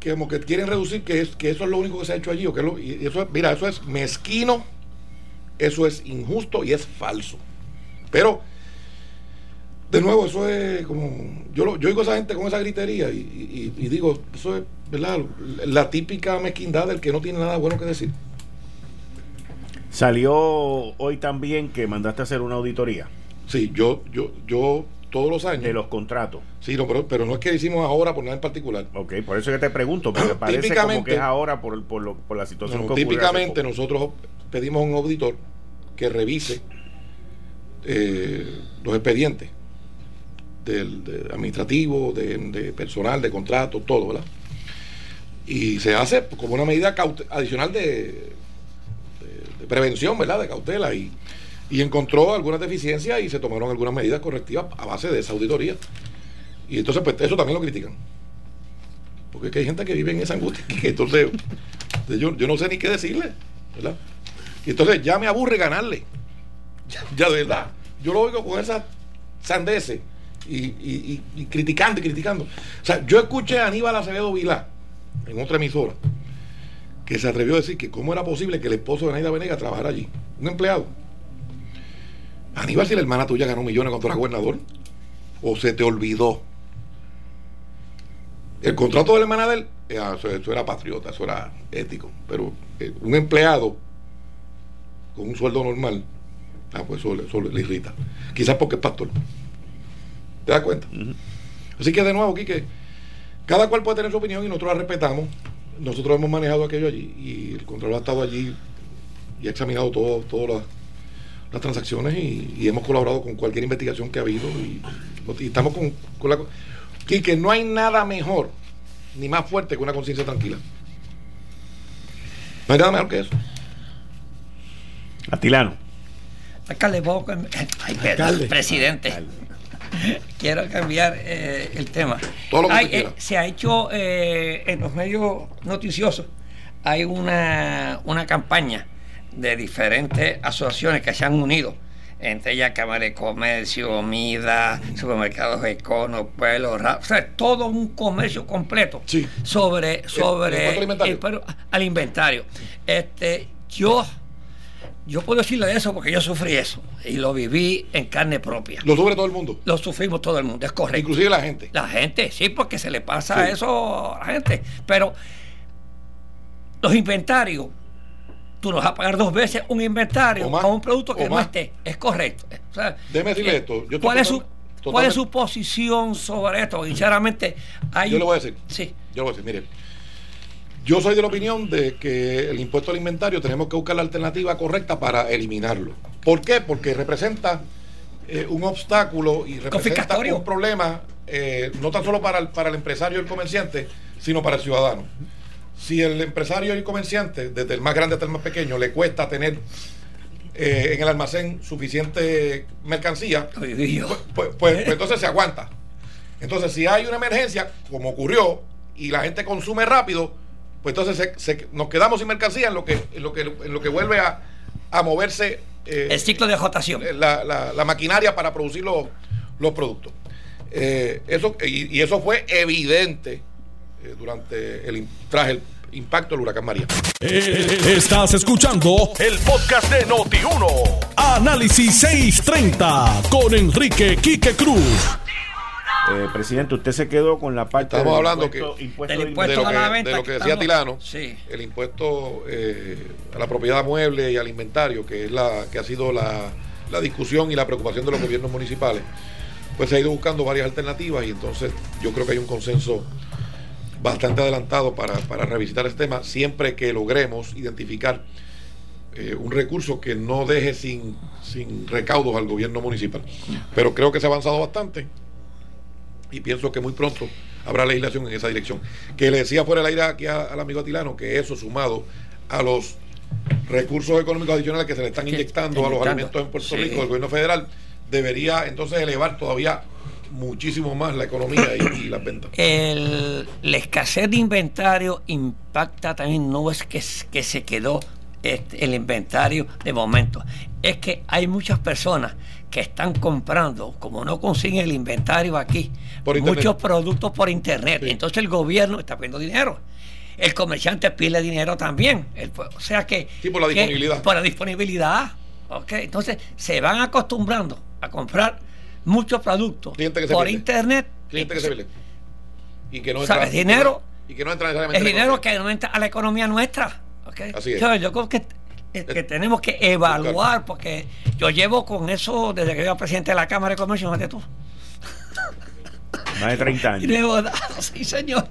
[SPEAKER 5] que como que quieren reducir, que, es, que eso es lo único que se ha hecho allí. O que y eso mira, eso es mezquino, eso es injusto y es falso. Pero, de nuevo, eso es como. Yo, yo oigo a esa gente con esa gritería y, y digo, eso es, ¿verdad? La típica mezquindad del que no tiene nada bueno que decir.
[SPEAKER 2] Salió hoy también que mandaste a hacer una auditoría.
[SPEAKER 5] Sí, yo, yo, yo todos los años.
[SPEAKER 2] De los contratos.
[SPEAKER 5] Sí, no, pero, pero no es que hicimos ahora por nada en particular.
[SPEAKER 2] Ok, por eso que te pregunto, porque parece como que es ahora por, por, por la situación
[SPEAKER 5] Típicamente nosotros pedimos a un auditor que revise eh, los expedientes del, administrativo, de, personal, de contrato, todo, ¿verdad? Y se hace como una medida adicional de, de, prevención, ¿verdad? De cautela y y encontró algunas deficiencias y se tomaron algunas medidas correctivas a base de esa auditoría. Y entonces, pues eso también lo critican. Porque es que hay gente que vive en esa angustia. Que entonces, yo, no sé ni qué decirle. ¿verdad? Y entonces ya me aburre ganarle. Ya, de verdad. Yo lo oigo con esas sandeces y, criticando y criticando. O sea, yo escuché a Aníbal Acevedo Vilá en otra emisora que se atrevió a decir que cómo era posible que el esposo de Naida Venega trabajara allí. Un empleado Aníbal, si la hermana tuya ganó millones cuando era gobernador, o se te olvidó. El contrato de la hermana de él, eh, ah, eso, era patriota, eso era ético, pero eh, un empleado con un sueldo normal, ah, pues eso, le irrita. Quizás porque es pastor. ¿Te das cuenta? Así que de nuevo, Quique, cada cual puede tener su opinión y nosotros la respetamos. Nosotros hemos manejado aquello allí y el control ha estado allí y ha examinado todo, las las transacciones y, hemos colaborado con cualquier investigación que ha habido y, estamos con, con la... Y que no hay nada mejor ni más fuerte que una conciencia tranquila. No hay nada mejor que eso.
[SPEAKER 2] Atilano.
[SPEAKER 3] Alcalde, Alcalde. presidente. Quiero cambiar eh, el tema.
[SPEAKER 5] Todo lo que eh,
[SPEAKER 3] se ha hecho eh, en los medios noticiosos, hay una, una campaña de diferentes asociaciones que se han unido, entre ellas Cámara de Comercio, MIDA, Supermercados Econo, Pueblo, o sea, todo un comercio completo sobre, sobre al inventario. Este, yo, yo puedo decirle eso porque yo sufrí eso y lo viví en carne propia.
[SPEAKER 5] ¿Lo sufre todo el mundo?
[SPEAKER 3] Lo sufrimos todo el mundo, es correcto.
[SPEAKER 5] Inclusive la gente.
[SPEAKER 3] La gente, sí, porque se le pasa eso a la gente. Pero los inventarios tú no vas a pagar dos veces un inventario a un producto que no esté. Es correcto. O
[SPEAKER 5] Déjeme decirle esto.
[SPEAKER 3] ¿cuál, es su, ¿Cuál es su posición sobre esto? Sinceramente, hay...
[SPEAKER 5] Yo le voy a decir.
[SPEAKER 3] Sí.
[SPEAKER 5] Yo le voy a decir, mire. Yo soy de la opinión de que el impuesto al inventario tenemos que buscar la alternativa correcta para eliminarlo. ¿Por qué? Porque representa eh, un obstáculo y representa un problema eh, no tan solo para el, para el empresario y el comerciante, sino para el ciudadano si el empresario y el comerciante, desde el más grande hasta el más pequeño, le cuesta tener eh, en el almacén suficiente mercancía, pues, pues, pues, entonces se aguanta. Entonces, si hay una emergencia, como ocurrió, y la gente consume rápido, pues entonces nos quedamos sin mercancía en lo que, en lo que, en lo que vuelve a, moverse
[SPEAKER 3] eh, el ciclo de ajotación.
[SPEAKER 5] Eh, la, maquinaria para producir los, productos. eso, y, y, eso fue evidente durante el tras el impacto del huracán María.
[SPEAKER 1] Eh, estás escuchando el podcast de Noti1. Análisis 630 con Enrique Quique Cruz.
[SPEAKER 2] Eh, presidente, usted se quedó con la parte
[SPEAKER 5] Estamos hablando que,
[SPEAKER 3] impuesto de, lo
[SPEAKER 5] que, decía Tilano, el impuesto a la propiedad mueble y al inventario, que es la que ha sido la, la discusión y la preocupación de los gobiernos municipales, pues se ha ido buscando varias alternativas y entonces yo creo que hay un consenso bastante adelantado para, revisitar este tema, siempre que logremos identificar eh, un recurso que no deje sin, sin recaudos al gobierno municipal. Pero creo que se ha avanzado bastante y pienso que muy pronto habrá legislación en esa dirección. Que le decía fuera del aire aquí al amigo Atilano que eso sumado a los recursos económicos adicionales que se le están inyectando a los alimentos en Puerto Rico del gobierno federal, debería entonces elevar todavía muchísimo más la economía y, las ventas.
[SPEAKER 3] El, la escasez de inventario impacta también, no es que, que se quedó este, el inventario de momento, es que hay muchas personas que están comprando, como no consiguen el inventario aquí, muchos productos por internet. Entonces el gobierno está pidiendo dinero. El comerciante pide dinero también. o sea que...
[SPEAKER 5] Sí, por la disponibilidad.
[SPEAKER 3] por la disponibilidad. Okay. Entonces se van acostumbrando a comprar muchos productos por internet.
[SPEAKER 5] Cliente que se
[SPEAKER 3] Y que no entra, dinero.
[SPEAKER 5] Y que no entra
[SPEAKER 3] Es dinero que no entra a la economía nuestra. Okay.
[SPEAKER 5] Así es.
[SPEAKER 3] yo creo que que tenemos que evaluar, porque yo llevo con eso desde que era presidente de la Cámara de Comercio, más de tú.
[SPEAKER 2] Más de 30 años.
[SPEAKER 3] sí, señor.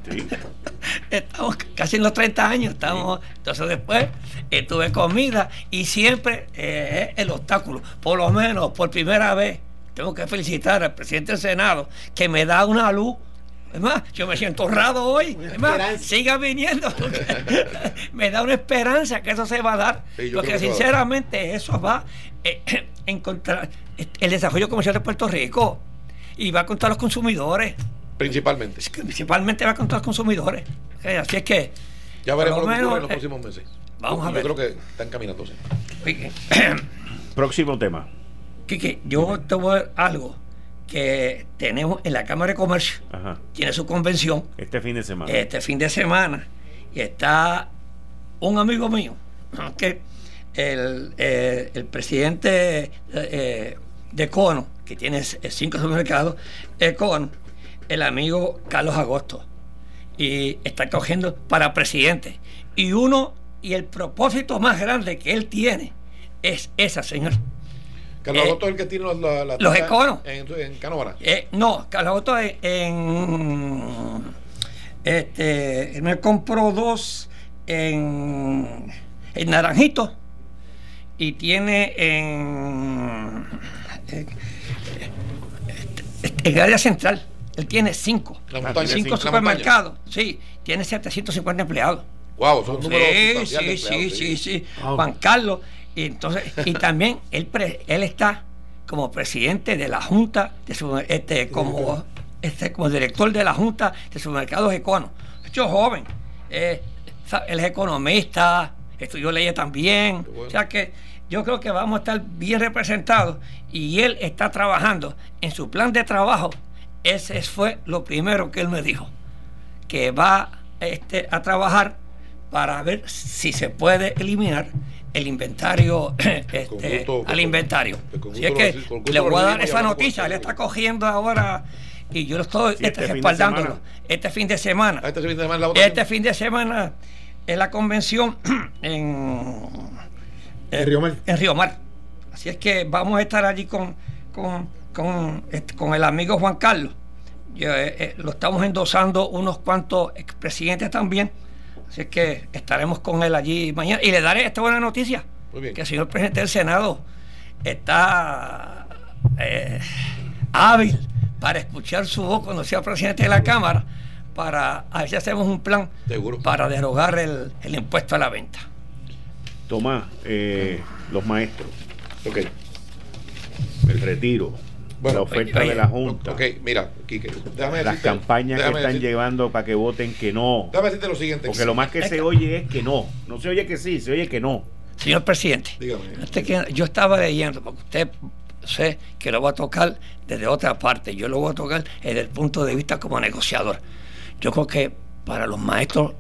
[SPEAKER 3] Estamos casi en los 30 años. estamos Entonces después tuve comida y siempre eh, el obstáculo. Por lo menos por primera vez tengo que felicitar al presidente del Senado que me da una luz es más, yo me siento honrado hoy. Es más, siga viniendo. me da una esperanza que eso se va a dar. porque sinceramente eso va a eh, encontrar el desarrollo comercial de Puerto Rico y va contra los consumidores.
[SPEAKER 5] Principalmente.
[SPEAKER 3] Principalmente va contra los consumidores. así es que.
[SPEAKER 5] Ya veremos lo, que ocurre en los eh, próximos meses.
[SPEAKER 3] Vamos a ver.
[SPEAKER 5] Yo creo que están caminándose.
[SPEAKER 2] Próximo tema.
[SPEAKER 3] Quique, yo te voy a ver algo que tenemos en la Cámara de Comercio. Tiene su convención.
[SPEAKER 2] Este fin de semana.
[SPEAKER 3] Este fin de semana. Y está un amigo mío, que el, eh, el presidente eh, de Cono, que tiene cinco supermercados, Cono, el amigo Carlos Agosto. Y está cogiendo para presidente. Y uno, y el propósito más grande que él tiene es esa, señor
[SPEAKER 5] Carlos eh, es el que tiene la, la
[SPEAKER 3] los econos.
[SPEAKER 5] En, en Canóvara.
[SPEAKER 3] Eh, no, Carlos Agosto en, en, este, me compró dos en, en Naranjito y tiene en, en, en área central. Él tiene cinco. cinco supermercados. Sí, tiene 750 empleados.
[SPEAKER 5] Wow, son números
[SPEAKER 3] sí, sí, sí, sí, sí, Juan Carlos y entonces, y también él, él está como presidente de la Junta, de su, este, como, este, como director de la Junta de Supermercados Econo. Hecho joven, eh, él es economista, estudió leyes también. O sea que yo creo que vamos a estar bien representados y él está trabajando en su plan de trabajo. Ese fue lo primero que él me dijo, que va este, a trabajar para ver si se puede eliminar el inventario este, al inventario. Si es que le voy a dar esa noticia, él está cogiendo ahora y yo lo estoy este, respaldándolo. Este fin de semana.
[SPEAKER 5] Este fin de semana,
[SPEAKER 3] este fin de semana es la convención en,
[SPEAKER 4] en, Río Mar.
[SPEAKER 3] en Río Mar. Así es que vamos a estar allí con, con, con, este, el amigo Juan Carlos. Eh, eh, lo estamos endosando unos cuantos expresidentes también Así es que estaremos con él allí mañana. Y le daré esta buena noticia. Que el señor presidente del Senado está eh, hábil para escuchar su voz cuando sea presidente de la Cámara para a ver si hacemos un plan para derogar el, impuesto a la venta.
[SPEAKER 2] Tomás, eh, los maestros. Ok. El retiro la oferta de la Junta.
[SPEAKER 5] Ok, mira, Quique,
[SPEAKER 2] déjame Las campañas que están llevando para que voten que no.
[SPEAKER 5] Déjame decirte lo siguiente.
[SPEAKER 2] Porque lo más que se oye es que no. No se oye que sí, se oye que no.
[SPEAKER 3] Señor presidente, Dígame. yo estaba leyendo, porque usted sé que lo va a tocar desde otra parte, yo lo voy a tocar desde el punto de vista como negociador. Yo creo que para los maestros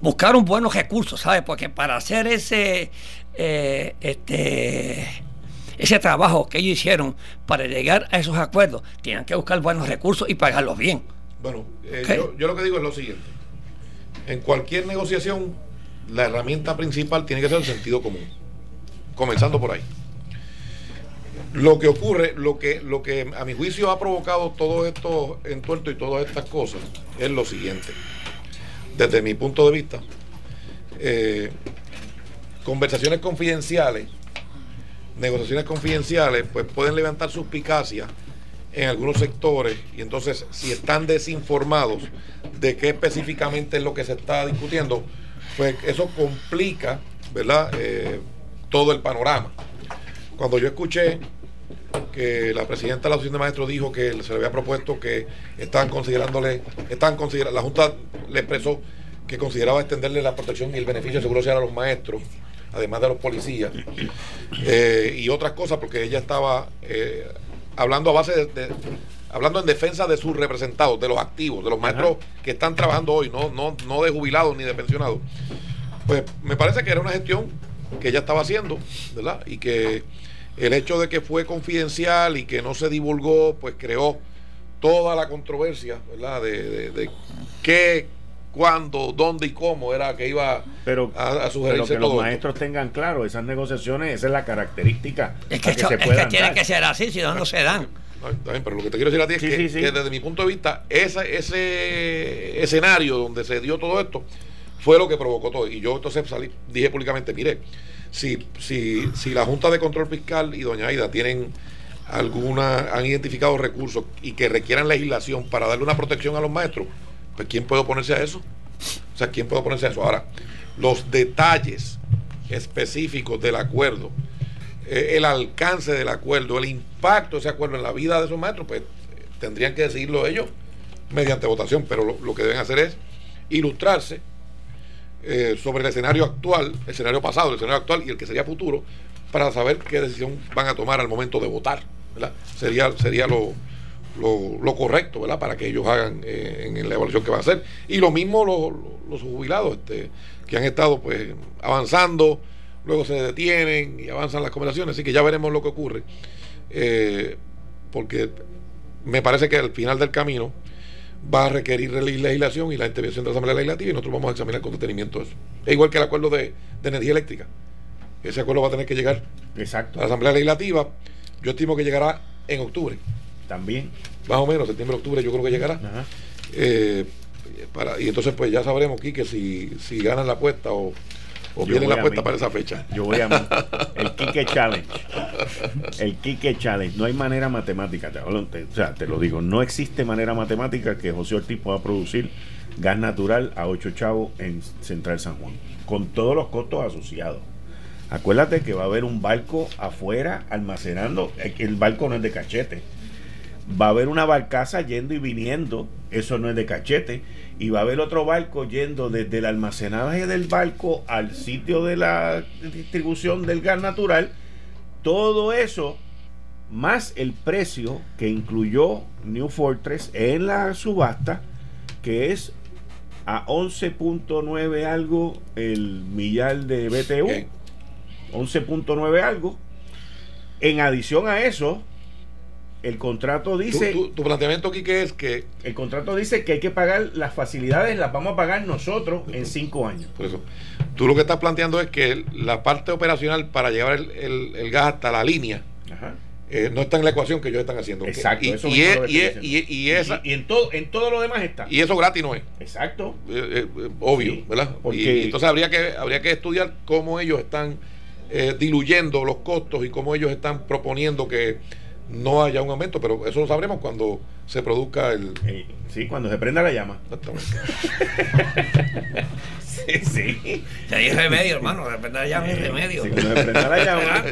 [SPEAKER 3] buscaron buenos recursos, ¿sabes? Porque para hacer ese eh, este ese trabajo que ellos hicieron para llegar a esos acuerdos, tienen que buscar buenos recursos y pagarlos bien.
[SPEAKER 5] Bueno, eh, yo, yo lo que digo es lo siguiente. En cualquier negociación, la herramienta principal tiene que ser el sentido común. Comenzando por ahí. Lo que ocurre, lo que, lo que a mi juicio ha provocado todo esto entuerto y todas estas cosas es lo siguiente. Desde mi punto de vista, eh, conversaciones confidenciales negociaciones confidenciales, pues pueden levantar suspicacias en algunos sectores y entonces si están desinformados de qué específicamente es lo que se está discutiendo, pues eso complica ¿verdad? Eh, todo el panorama. Cuando yo escuché que la presidenta de la Asociación de Maestros dijo que se le había propuesto que estaban considerándole, estaban considerando, la Junta le expresó que consideraba extenderle la protección y el beneficio de seguro social a los maestros, además de los policías, eh, y otras cosas, porque ella estaba eh, hablando a base de, hablando en defensa de sus representados, de los activos, de los maestros que están trabajando hoy, no, no, no de jubilados ni de pensionados. Pues me parece que era una gestión que ella estaba haciendo, ¿verdad? Y que el hecho de que fue confidencial y que no se divulgó, pues creó toda la controversia, ¿verdad? De, de, qué, cuándo, dónde y cómo era que iba
[SPEAKER 2] pero, a, a pero que los maestros tengan claro esas negociaciones, esa es la característica.
[SPEAKER 3] Es que, se es que tiene que ser así, si no, no se dan.
[SPEAKER 5] pero lo que te quiero decir a ti es que, desde mi punto de vista, ese, ese escenario donde se dio todo esto fue lo que provocó todo. Y yo entonces salí, dije públicamente, mire, si, si, si la Junta de Control Fiscal y Doña Aida tienen alguna, han identificado recursos y que requieran legislación para darle una protección a los maestros, pues ¿quién puede oponerse a eso? O sea, ¿quién puede oponerse a eso? Ahora, los detalles específicos del acuerdo, eh, el alcance del acuerdo, el impacto de ese acuerdo en la vida de esos maestros, pues tendrían que decirlo ellos mediante votación, pero lo, que deben hacer es ilustrarse eh, sobre el escenario actual, el escenario pasado, el escenario actual y el que sería futuro, para saber qué decisión van a tomar al momento de votar. Sería, sería lo, lo, correcto ¿verdad? para que ellos hagan eh, en la evaluación que van a hacer. Y lo mismo los, los jubilados este, que han estado pues avanzando, luego se detienen y avanzan las conversaciones, así que ya veremos lo que ocurre. Eh, porque me parece que al final del camino va a requerir legislación y la intervención de la Asamblea Legislativa y nosotros vamos a examinar con detenimiento eso. Es igual que el acuerdo de, energía eléctrica. Ese acuerdo va a tener que llegar
[SPEAKER 2] Exacto.
[SPEAKER 5] a la Asamblea Legislativa. Yo estimo que llegará en octubre.
[SPEAKER 2] También.
[SPEAKER 5] Más o menos, septiembre, octubre, yo creo que llegará. Eh, para, y entonces, pues ya sabremos, Quique, si, si ganan la apuesta o, o viene la apuesta para esa fecha.
[SPEAKER 2] Yo voy a el Kike Challenge. El Kike Challenge. No hay manera matemática, te, o sea, te lo digo, no existe manera matemática que José Ortiz pueda producir gas natural a 8 chavos en Central San Juan, con todos los costos asociados. Acuérdate que va a haber un barco afuera almacenando, el barco no es de cachete. Va a haber una barcaza yendo y viniendo, eso no es de cachete y va a haber otro barco yendo desde el almacenaje del barco al sitio de la distribución del gas natural. Todo eso más el precio que incluyó New Fortress en la subasta, que es a 11.9 algo el millar de BTU. 11.9 algo. En adición a eso, el contrato dice.
[SPEAKER 5] Tu, planteamiento aquí que es que.
[SPEAKER 2] El contrato dice que hay que pagar las facilidades, las vamos a pagar nosotros en cinco años.
[SPEAKER 5] Por eso. Tú lo que estás planteando es que la parte operacional para llevar el, gas hasta la línea. Eh, no está en la ecuación que ellos están haciendo.
[SPEAKER 2] Exacto.
[SPEAKER 5] Y,
[SPEAKER 2] eso
[SPEAKER 5] y, y, esa,
[SPEAKER 2] y, en todo en todo lo demás está.
[SPEAKER 5] Y eso gratis no es.
[SPEAKER 2] Exacto.
[SPEAKER 5] Eh, eh, obvio, ¿verdad? Y, entonces habría que habría que estudiar cómo ellos están diluyendo los costos y cómo ellos están proponiendo que no haya un aumento, pero eso lo sabremos cuando se produzca el...
[SPEAKER 2] Sí, cuando se prenda la llama.
[SPEAKER 3] sí, sí. hay remedio, hermano. Se prenda la hay remedio. Sí, cuando prenda la llama.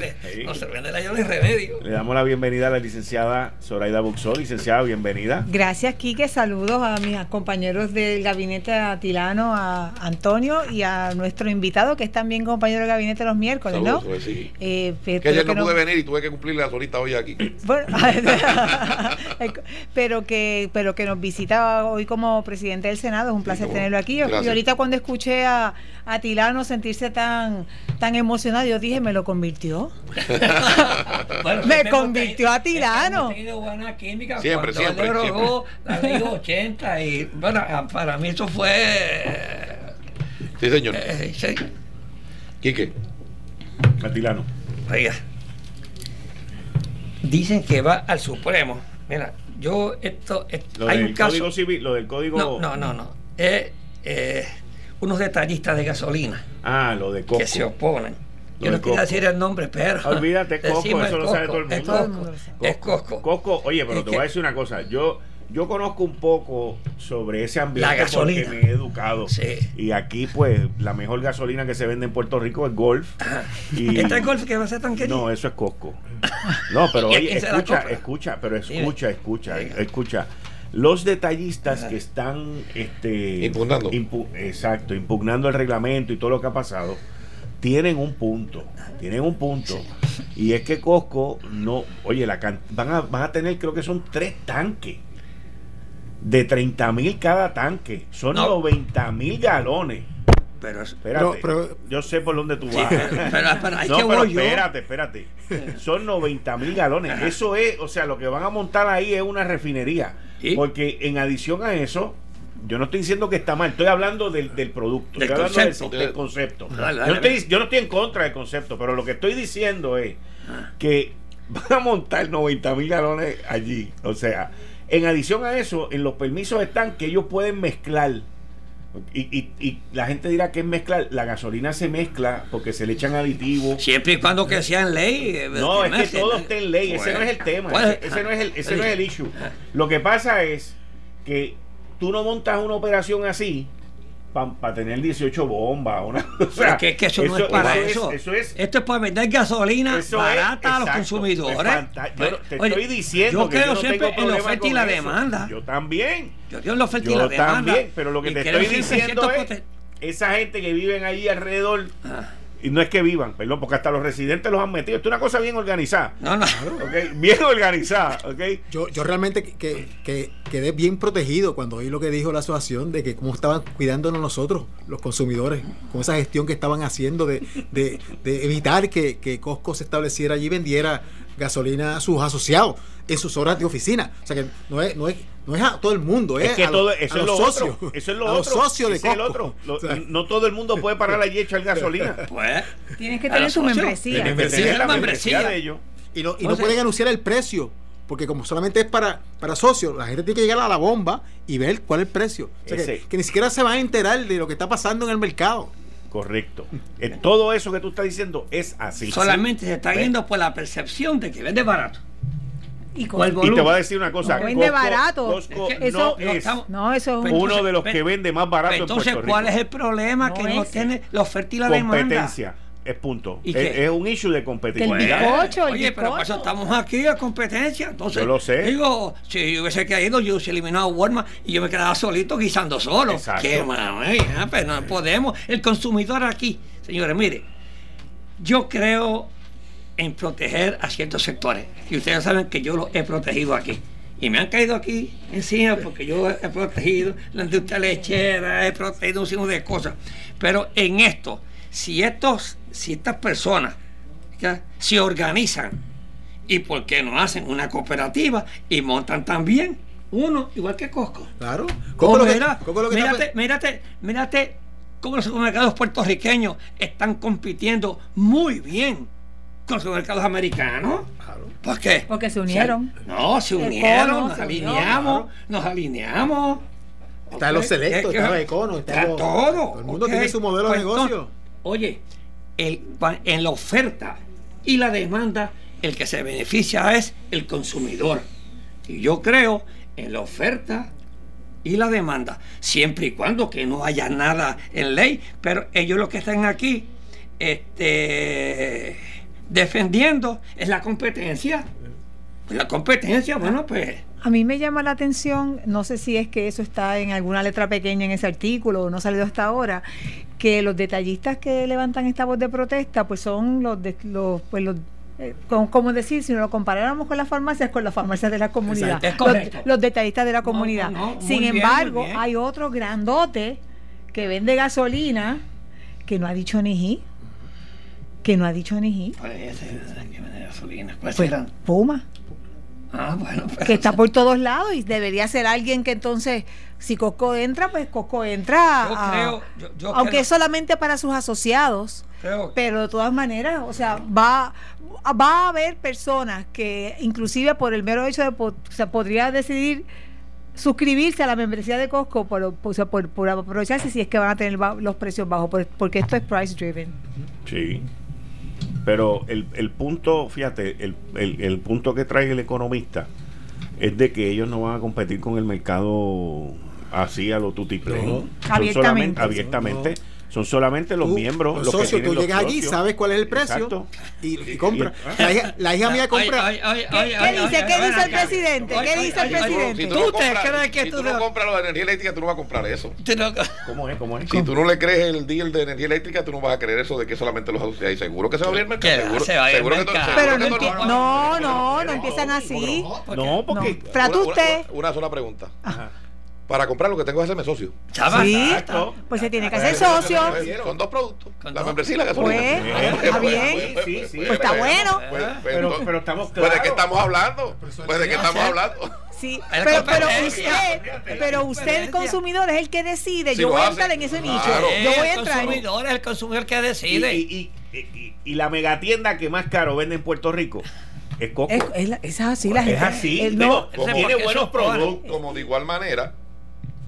[SPEAKER 3] No se prende la llama hay remedio.
[SPEAKER 2] Le damos la bienvenida a la licenciada Zoraida Buxol. Licenciada, bienvenida.
[SPEAKER 6] Gracias, Quique. Saludos a mis compañeros del gabinete Atilano, a Antonio y a nuestro invitado, que es también compañero del gabinete los miércoles, ¿no?
[SPEAKER 5] Sí. Eh, que ayer no pude venir y tuve que cumplirle la solita hoy aquí. Bueno,
[SPEAKER 6] pero que pero que nos visita hoy como presidente del Senado, es un placer tenerlo aquí. Y ahorita cuando escuché a, a, Tilano sentirse tan tan emocionado, yo dije, me lo convirtió. me convirtió a Tilano.
[SPEAKER 3] buena química
[SPEAKER 5] siempre, siempre,
[SPEAKER 3] siempre. 80 y bueno, para mí eso fue
[SPEAKER 5] Sí, señor. Eh, sí. Quique.
[SPEAKER 2] A Tilano.
[SPEAKER 3] Oiga dicen que va al Supremo. Mira, yo esto,
[SPEAKER 2] lo hay del un caso, código civil, lo del código
[SPEAKER 3] no, no, no, no. Es eh, unos detallistas de gasolina.
[SPEAKER 2] Ah, lo de Coco.
[SPEAKER 3] Que se oponen. Yo no quiero decir el nombre, pero.
[SPEAKER 2] Olvídate, Coco, eso lo sabe todo el mundo.
[SPEAKER 3] Es Coco. Es Coco.
[SPEAKER 2] Coco, oye, pero te voy a decir una cosa. Yo yo conozco un poco sobre ese ambiente
[SPEAKER 3] la gasolina.
[SPEAKER 2] porque me he educado. Y aquí, pues, la mejor gasolina que se vende en Puerto Rico es Golf. Y,
[SPEAKER 3] ¿Este es Golf que va a ser tan querido?
[SPEAKER 2] No, eso es Costco. No, pero oye, escucha, escucha, pero escucha, escucha, escucha. Los detallistas que están este,
[SPEAKER 5] impugnando.
[SPEAKER 2] exacto, impugnando el reglamento y todo lo que ha pasado, tienen un punto. Tienen un punto. Y es que Costco no. Oye, la van, a, van a tener, creo que son tres tanques de 30 mil cada tanque. Son 90 mil galones.
[SPEAKER 3] Pero,
[SPEAKER 2] espérate, yo sé por dónde tú vas. pero, hay no, pero espérate, espérate. Son 90 mil galones. Eso es, o sea, lo que van a montar ahí es una refinería. Porque en adición a eso, yo no estoy diciendo que está mal, estoy hablando del, producto, estoy hablando del, concepto. yo, no estoy en contra del concepto, pero lo que estoy diciendo es ah. que van a montar 90 mil galones allí. O sea, en adición a eso, en los permisos están que ellos pueden mezclar. Y, la gente dirá que es mezclar. La gasolina se mezcla porque se le echan aditivos.
[SPEAKER 3] Siempre y cuando que sea en ley.
[SPEAKER 2] Eh, no, es que todo esté en ley. ese no es el tema. ese, no es el, ese no es el issue. Lo que pasa es que tú no montas una operación así para tener 18 bombas. Una,
[SPEAKER 3] o sea, que, que eso, no es para eso. eso es, Esto es para vender gasolina barata a los consumidores.
[SPEAKER 2] Yo te estoy diciendo
[SPEAKER 3] yo creo siempre en la oferta y la demanda.
[SPEAKER 2] Yo también.
[SPEAKER 3] Yo creo en la oferta y la demanda. También,
[SPEAKER 2] pero lo que te estoy diciendo es esa gente que vive ahí alrededor. Ah y no es que vivan, perdón, porque hasta los residentes los han metido. Esto es una cosa bien organizada.
[SPEAKER 3] No, no.
[SPEAKER 2] Bien organizada. ¿okay?
[SPEAKER 4] Yo, yo realmente que, que, quedé bien protegido cuando oí lo que dijo la asociación de que cómo estaban cuidándonos nosotros, los consumidores, con esa gestión que estaban haciendo de, de, de evitar que, que Costco se estableciera allí y vendiera gasolina a sus asociados en sus horas de oficina. O sea que no es, no es, no es a todo el mundo, es,
[SPEAKER 2] que todo, eso, es lo socios, eso es lo otro. socios de el otro. no todo el mundo puede parar allí y echar gasolina.
[SPEAKER 6] Pues, Tienes que tener su membresía.
[SPEAKER 2] Tienes que tener la membresía de ellos.
[SPEAKER 4] Y no, y no pueden anunciar el precio. Porque como solamente es para, para socios, la gente tiene que llegar a la bomba y ver cuál es el precio. O sea que, que, ni siquiera se van a enterar de lo que está pasando en el mercado.
[SPEAKER 2] Correcto. Eh, todo eso que tú estás diciendo es así.
[SPEAKER 3] Solamente se está yendo por la percepción de que vende barato.
[SPEAKER 2] Y, te voy a decir una cosa.
[SPEAKER 6] vende barato.
[SPEAKER 2] eso, no, es, uno de los que vende más barato
[SPEAKER 3] entonces,
[SPEAKER 2] en Puerto
[SPEAKER 3] ¿cuál es el problema? que no tiene la oferta y la
[SPEAKER 2] Competencia. Es punto. es, un issue de competitividad.
[SPEAKER 3] oye, pero eso estamos aquí a competencia. Entonces,
[SPEAKER 2] yo lo sé.
[SPEAKER 3] Digo, si yo hubiese caído, yo hubiese eliminado a Walmart y yo me quedaba solito guisando solo. Exacto. Qué maravilla, pero no podemos. El consumidor aquí, señores, mire, yo creo en proteger a ciertos sectores. Y ustedes saben que yo los he protegido aquí. Y me han caído aquí encima porque yo he protegido la industria lechera, he protegido un signo de cosas. Pero en esto, si, estos, si estas personas se organizan y por qué no hacen una cooperativa y montan también uno, igual que Costco.
[SPEAKER 4] Claro.
[SPEAKER 3] Costco lo que, mírate, mírate, mírate cómo los supermercados puertorriqueños están compitiendo muy bien con los mercados americanos. ¿Por qué?
[SPEAKER 6] Porque se unieron.
[SPEAKER 3] no, se unieron, nos alineamos, nos alineamos.
[SPEAKER 4] Está los selectos, está Econo, está,
[SPEAKER 3] todo.
[SPEAKER 4] Todo el mundo tiene su modelo de pues, negocio.
[SPEAKER 3] oye, el, en la oferta y la demanda, el que se beneficia es el consumidor. Y yo creo en la oferta y la demanda, siempre y cuando que no haya nada en ley, pero ellos lo que están aquí, este defendiendo es la competencia. La competencia, bueno, pues...
[SPEAKER 6] A mí me llama la atención, no sé si es que eso está en alguna letra pequeña en ese artículo o no ha salido hasta ahora, que los detallistas que levantan esta voz de protesta, pues son los, de, los, pues los eh, como, decir, si no lo comparáramos con las farmacias, con las farmacias de la comunidad, los, detallistas de la comunidad. Sin embargo, hay otro grandote que vende gasolina que no ha dicho ni que no ha dicho ni pues, Puma.
[SPEAKER 3] Ah, bueno,
[SPEAKER 6] que está por todos lados y debería ser alguien que entonces, si Coco entra, pues Coco entra. aunque es solamente para sus asociados. pero de todas maneras, o sea, va, va a haber personas que, inclusive por el mero hecho de, o sea, podría decidir suscribirse a la membresía de Costco por, por, por, aprovecharse si es que van a tener los precios bajos, porque esto es price driven.
[SPEAKER 2] Sí. Pero el, el punto, fíjate, el, el, punto que trae el economista es de que ellos no van a competir con el mercado así a lo tutiplay.
[SPEAKER 6] No. Abiertamente.
[SPEAKER 2] abiertamente son solamente los miembros.
[SPEAKER 4] Los, socios, tú llegas allí, sabes cuál es el precio y, y, compra. La hija, mía compra.
[SPEAKER 6] ¿Qué, dice? ¿Qué dice el presidente? ¿Qué dice el presidente?
[SPEAKER 5] Si tú, no compras, que si tú no compras la energía eléctrica, tú no vas a comprar eso. ¿Cómo es? ¿Cómo es? Si tú no le crees el deal de energía eléctrica, tú no vas a creer eso de que solamente los asociados. Seguro que se va a abrir el mercado. Seguro, seguro
[SPEAKER 6] que Pero no, no, no empiezan así.
[SPEAKER 2] No, porque.
[SPEAKER 6] Trata usted.
[SPEAKER 5] Una sola pregunta. Para comprar lo que tengo que hacerme socio.
[SPEAKER 6] Sí, pues se tiene que hacer socio.
[SPEAKER 5] Con dos productos. la membresía y la gasolina.
[SPEAKER 6] Pues, está bien. Pues está bueno.
[SPEAKER 5] Pues, pero, pero estamos Pues de qué estamos hablando. Pues de qué estamos hablando.
[SPEAKER 6] Sí, pero, pero usted, pero usted el consumidor es el que decide. yo voy a entrar en ese nicho. Yo voy a entrar.
[SPEAKER 3] El consumidor es el consumidor que decide.
[SPEAKER 2] Y, y, y, y, la megatienda que más caro vende en Puerto Rico es Coco.
[SPEAKER 6] Es, así la gente.
[SPEAKER 2] Es así. no, tiene buenos productos.
[SPEAKER 5] Como de igual manera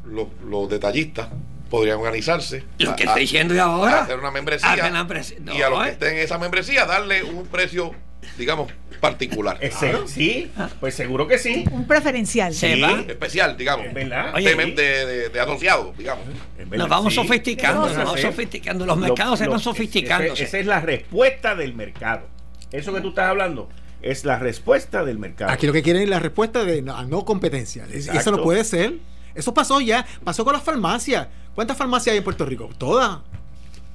[SPEAKER 5] los, los detallistas podrían organizarse.
[SPEAKER 3] Lo que estoy diciendo ahora.
[SPEAKER 5] Hacer una membresía. y a los que eh. estén en esa membresía darle un precio, digamos, particular.
[SPEAKER 2] sí, pues seguro que sí.
[SPEAKER 6] Un preferencial.
[SPEAKER 5] Especial, digamos. de, de, asociado, digamos.
[SPEAKER 3] Nos vamos sofisticando, nos vamos sofisticando. Los mercados se van sofisticando.
[SPEAKER 2] Esa es la respuesta del mercado. Eso que tú estás hablando es la respuesta del mercado.
[SPEAKER 4] Aquí lo que quieren es la respuesta de no, no competencia. Eso no puede ser. Eso pasó ya, pasó con las farmacias. ¿Cuántas farmacias hay en Puerto Rico? Todas.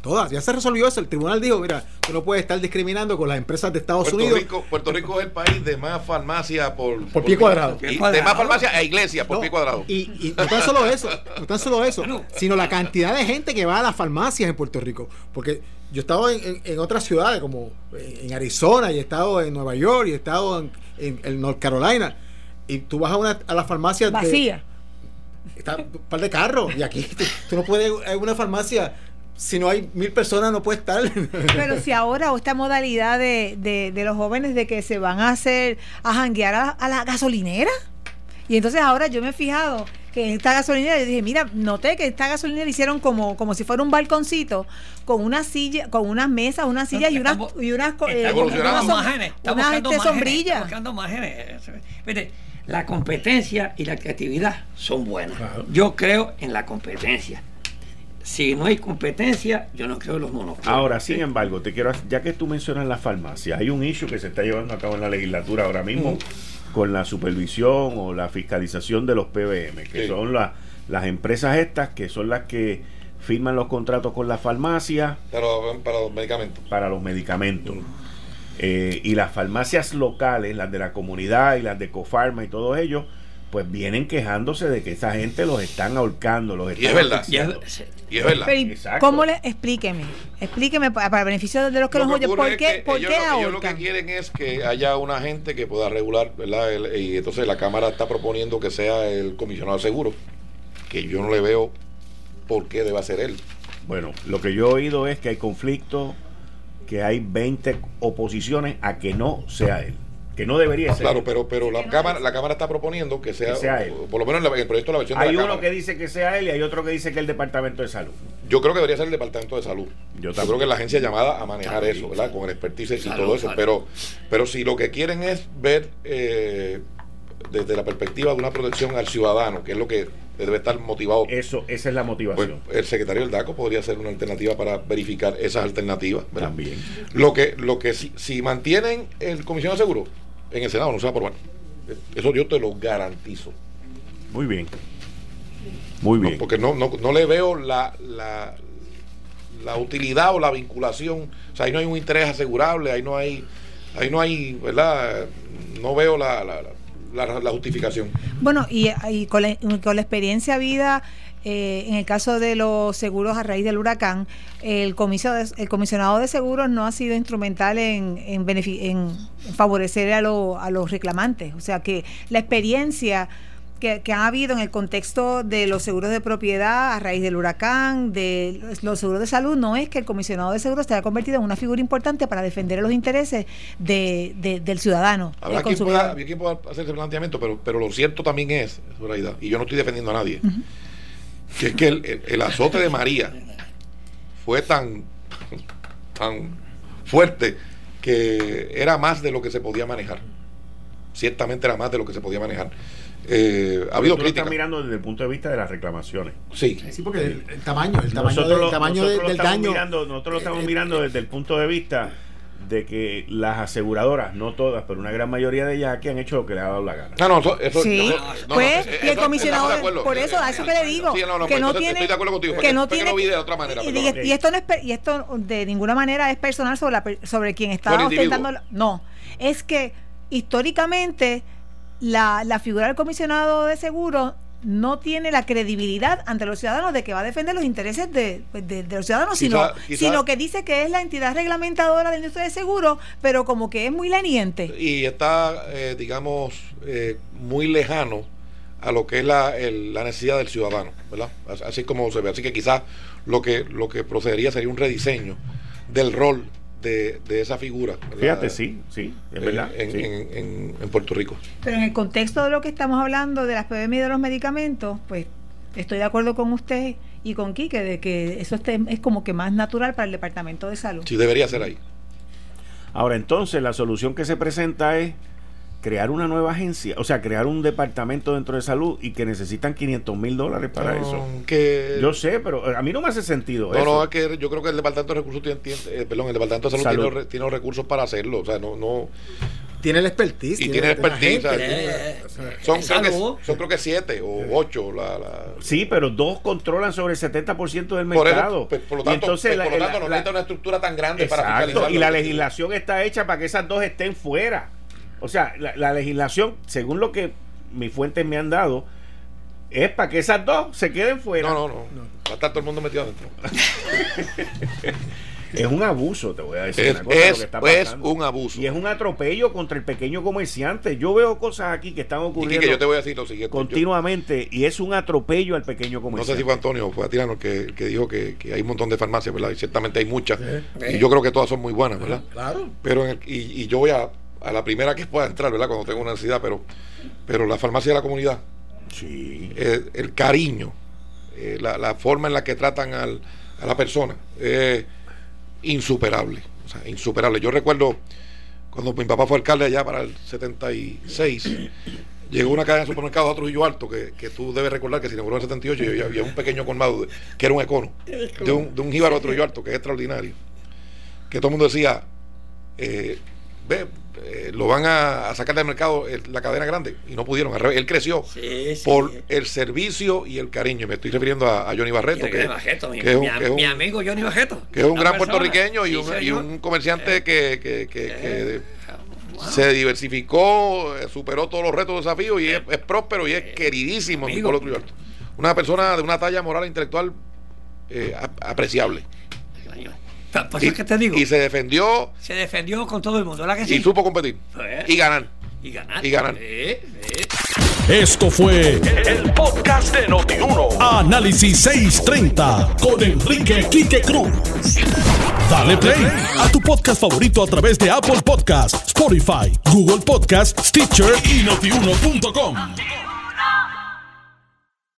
[SPEAKER 4] Todas, ya se resolvió eso. El tribunal dijo, mira, tú no puedes estar discriminando con las empresas de Estados Unidos.
[SPEAKER 5] Puerto Rico es el país de más farmacias por,
[SPEAKER 4] por, pie cuadrado.
[SPEAKER 5] de más farmacias e iglesias por pie cuadrado.
[SPEAKER 4] Y, no tan solo eso, no tan solo eso, sino la cantidad de gente que va a las farmacias en Puerto Rico. Porque yo he estado en, otras ciudades, como en Arizona, y he estado en Nueva York, y he estado en, North Carolina. Y tú vas a, una, a las farmacias...
[SPEAKER 6] Vacía
[SPEAKER 4] está un par de carros y aquí tú, no puedes en una farmacia si no hay mil personas no puede estar.
[SPEAKER 6] Pero si ahora o esta modalidad de, de, los jóvenes de que se van a hacer, a janguear a, la gasolinera. Y entonces ahora yo me he fijado que en esta gasolinera, yo dije, mira, noté que esta gasolinera hicieron como, como si fuera un balconcito, con una silla, con unas mesas, una silla y unas, y unas,
[SPEAKER 3] eh, unas, unas, sombrillas. La competencia y la creatividad son buenas. Yo creo en la competencia. Si no hay competencia, yo no creo en los monopolios.
[SPEAKER 2] Ahora, sin embargo, te quiero, ya que tú mencionas la farmacia, hay un issue que se está llevando a cabo en la legislatura ahora mismo con la supervisión o la fiscalización de los PBM, que son las empresas estas que son las que firman los contratos con la farmacia.
[SPEAKER 5] Para, para los medicamentos.
[SPEAKER 2] Para los medicamentos. Eh, y las farmacias locales, las de la comunidad y las de Cofarma y todos ellos, pues vienen quejándose de que esa gente los están ahorcando, los están
[SPEAKER 5] y es verdad. Y es, verdad.
[SPEAKER 6] ¿Cómo le explíqueme? Explíqueme para el beneficio de los que los oyen, ¿por qué, ¿por qué
[SPEAKER 5] ellos, lo que quieren es que haya una gente que pueda regular, ¿verdad? y entonces la Cámara está proponiendo que sea el comisionado de seguro, que yo no le veo por qué deba ser él.
[SPEAKER 2] Bueno, lo que yo he oído es que hay conflicto que hay 20 oposiciones a que no sea él. Que no debería ser.
[SPEAKER 5] Claro, pero, pero la, cámara, la Cámara está proponiendo que sea, él. Por lo menos en, el proyecto de la versión
[SPEAKER 2] Hay
[SPEAKER 5] de
[SPEAKER 2] uno que dice que sea él y hay otro que dice que es el Departamento de Salud.
[SPEAKER 5] Yo creo que debería ser el Departamento de Salud. Yo, creo que es la agencia llamada a manejar eso, ¿verdad? Con el expertise y todo eso. Pero, pero si lo que quieren es ver eh, desde la perspectiva de una protección al ciudadano, que es lo que debe estar motivado.
[SPEAKER 2] Eso, esa es la motivación.
[SPEAKER 5] Pues, el secretario del DACO podría ser una alternativa para verificar esas alternativas.
[SPEAKER 2] También.
[SPEAKER 5] Lo que, lo que si, si mantienen el comisión de seguro, en el Senado no se va a aprobar. Eso yo te lo garantizo.
[SPEAKER 2] Muy bien. Muy bien.
[SPEAKER 5] porque no, no, no le veo la, la, la utilidad o la vinculación. O sea, ahí no hay un interés asegurable, ahí no hay, ahí no hay, ¿verdad? No veo la la, justificación.
[SPEAKER 6] Bueno, y, con, la, experiencia vida eh, en el caso de los seguros a raíz del huracán, el, de, el comisionado de seguros no ha sido instrumental en, en, en favorecer a, a los reclamantes. O sea que la experiencia que, ha habido en el contexto de los seguros de propiedad a raíz del huracán, de los seguros de salud, no es que el comisionado de seguros se haya convertido en una figura importante para defender los intereses de, del ciudadano.
[SPEAKER 5] Habrá quien pueda, pueda, hacer ese planteamiento, pero, pero lo cierto también es, y yo no estoy defendiendo a nadie, que es que el, azote de María fue tan, tan fuerte que era más de lo que se podía manejar. ciertamente era más de lo que se podía manejar. Eh, ha habido crítica.
[SPEAKER 2] mirando desde el punto de vista de las reclamaciones.
[SPEAKER 5] Sí.
[SPEAKER 4] Sí, porque el, tamaño, el tamaño, nosotros, tamaño del daño.
[SPEAKER 2] nosotros lo estamos mirando desde el punto de vista de que las aseguradoras, no todas, pero una gran mayoría de ellas aquí han hecho lo que les ha dado la gana.
[SPEAKER 6] No, no, eso, sí. pues, y el comisionado, por eso, a eso que le digo, que no tiene, estoy de acuerdo contigo, que no tiene, de otra manera. Y, y, esto no es, y esto de ninguna manera es personal sobre, la, sobre quien está ostentando, no, es que históricamente la, la figura del comisionado de seguro no tiene la credibilidad ante los ciudadanos de que va a defender los intereses de, los ciudadanos, sino, sino que dice que es la entidad reglamentadora de la industria de seguros, pero como que es muy leniente.
[SPEAKER 5] Y está, eh, digamos, eh, muy lejano a lo que es la, la, necesidad del ciudadano, ¿verdad? Así como se ve. Así que quizás lo que, lo que procedería sería un rediseño del rol de, esa figura.
[SPEAKER 2] Fíjate, sí, sí, es verdad.
[SPEAKER 5] En, Puerto Rico.
[SPEAKER 6] Pero en el contexto de lo que estamos hablando de las PBM y de los medicamentos, pues estoy de acuerdo con usted y con Quique de que eso es como que más natural para el Departamento de Salud.
[SPEAKER 5] Sí, debería ser ahí.
[SPEAKER 2] Ahora, entonces, la solución que se presenta es crear una nueva agencia, o sea, crear un departamento dentro de salud y que necesitan 500 mil dólares para eso.
[SPEAKER 5] Que,
[SPEAKER 2] yo sé, pero eh, a mí no me hace sentido
[SPEAKER 5] no, eso. No, es que yo creo que el departamento de recursos tiene, eh, perdón, el departamento de salud, Tiene, tiene, los recursos para hacerlo, o sea, no, no
[SPEAKER 4] tiene el expertise.
[SPEAKER 5] Y tiene, expertise. son, creo que, son creo que siete o ocho. La,
[SPEAKER 2] Sí, pero dos controlan sobre el 70% del mercado.
[SPEAKER 5] Pues, por, lo tanto, entonces, pues, por lo tanto no necesita una estructura tan grande para
[SPEAKER 2] fiscalizarlo. Y la legislación está hecha para que esas dos estén fuera. O sea, la, legislación, según lo que mis fuentes me han dado, es para que esas dos se queden fuera.
[SPEAKER 5] No, no, no. Va a estar todo el mundo metido adentro.
[SPEAKER 2] es un abuso, te voy a decir.
[SPEAKER 5] Es, una cosa, es, es un abuso.
[SPEAKER 2] Y es un atropello contra el pequeño comerciante. Yo veo cosas aquí que están ocurriendo
[SPEAKER 5] y que yo te voy a decir lo siguiente,
[SPEAKER 2] continuamente y es un atropello al pequeño comerciante.
[SPEAKER 5] No sé si fue Antonio o fue Atirano que, que dijo que, que, hay un montón de farmacias, ¿verdad? Y ciertamente hay muchas. Y yo creo que todas son muy buenas, ¿verdad?
[SPEAKER 4] Claro.
[SPEAKER 5] Pero y, y yo voy a a la primera que pueda entrar, ¿verdad? Cuando tengo una necesidad, pero, pero la farmacia de la comunidad,
[SPEAKER 2] sí.
[SPEAKER 5] Eh, el cariño, eh, la, forma en la que tratan al, a la persona, es insuperable, o sea, insuperable. Yo recuerdo cuando mi papá fue alcalde allá para el 76, llegó una cadena de supermercados a Trujillo Alto, que, que tú debes recordar que se inauguró en el 78 y había un pequeño colmado que era un econo, de un, de un jíbaro a Trujillo Alto, que es extraordinario. Que todo el mundo decía, eh, ve, eh, lo van a, sacar del mercado la cadena grande y no pudieron. Él creció por el servicio y el cariño. Me estoy refiriendo a, Johnny Barreto, que,
[SPEAKER 3] es mi, amigo Johnny Barreto.
[SPEAKER 5] Que es un gran puertorriqueño y, un, comerciante eh, que, eh, se diversificó, superó todos los retos, desafíos y es, próspero y es queridísimo en Una persona de una talla moral e intelectual apreciable.
[SPEAKER 3] Pues y, que te digo.
[SPEAKER 5] Y se defendió.
[SPEAKER 3] Se defendió con todo el mundo, ¿verdad que sí?
[SPEAKER 5] Y supo competir. Pues, y ganar.
[SPEAKER 3] Y ganar.
[SPEAKER 5] Y ganar.
[SPEAKER 1] Esto fue el, podcast de Notiuno. Análisis 630 con Enrique Quique Cruz. Dale play a tu podcast favorito a través de Apple Podcasts, Spotify, Google Podcasts, Stitcher y notiuno.com.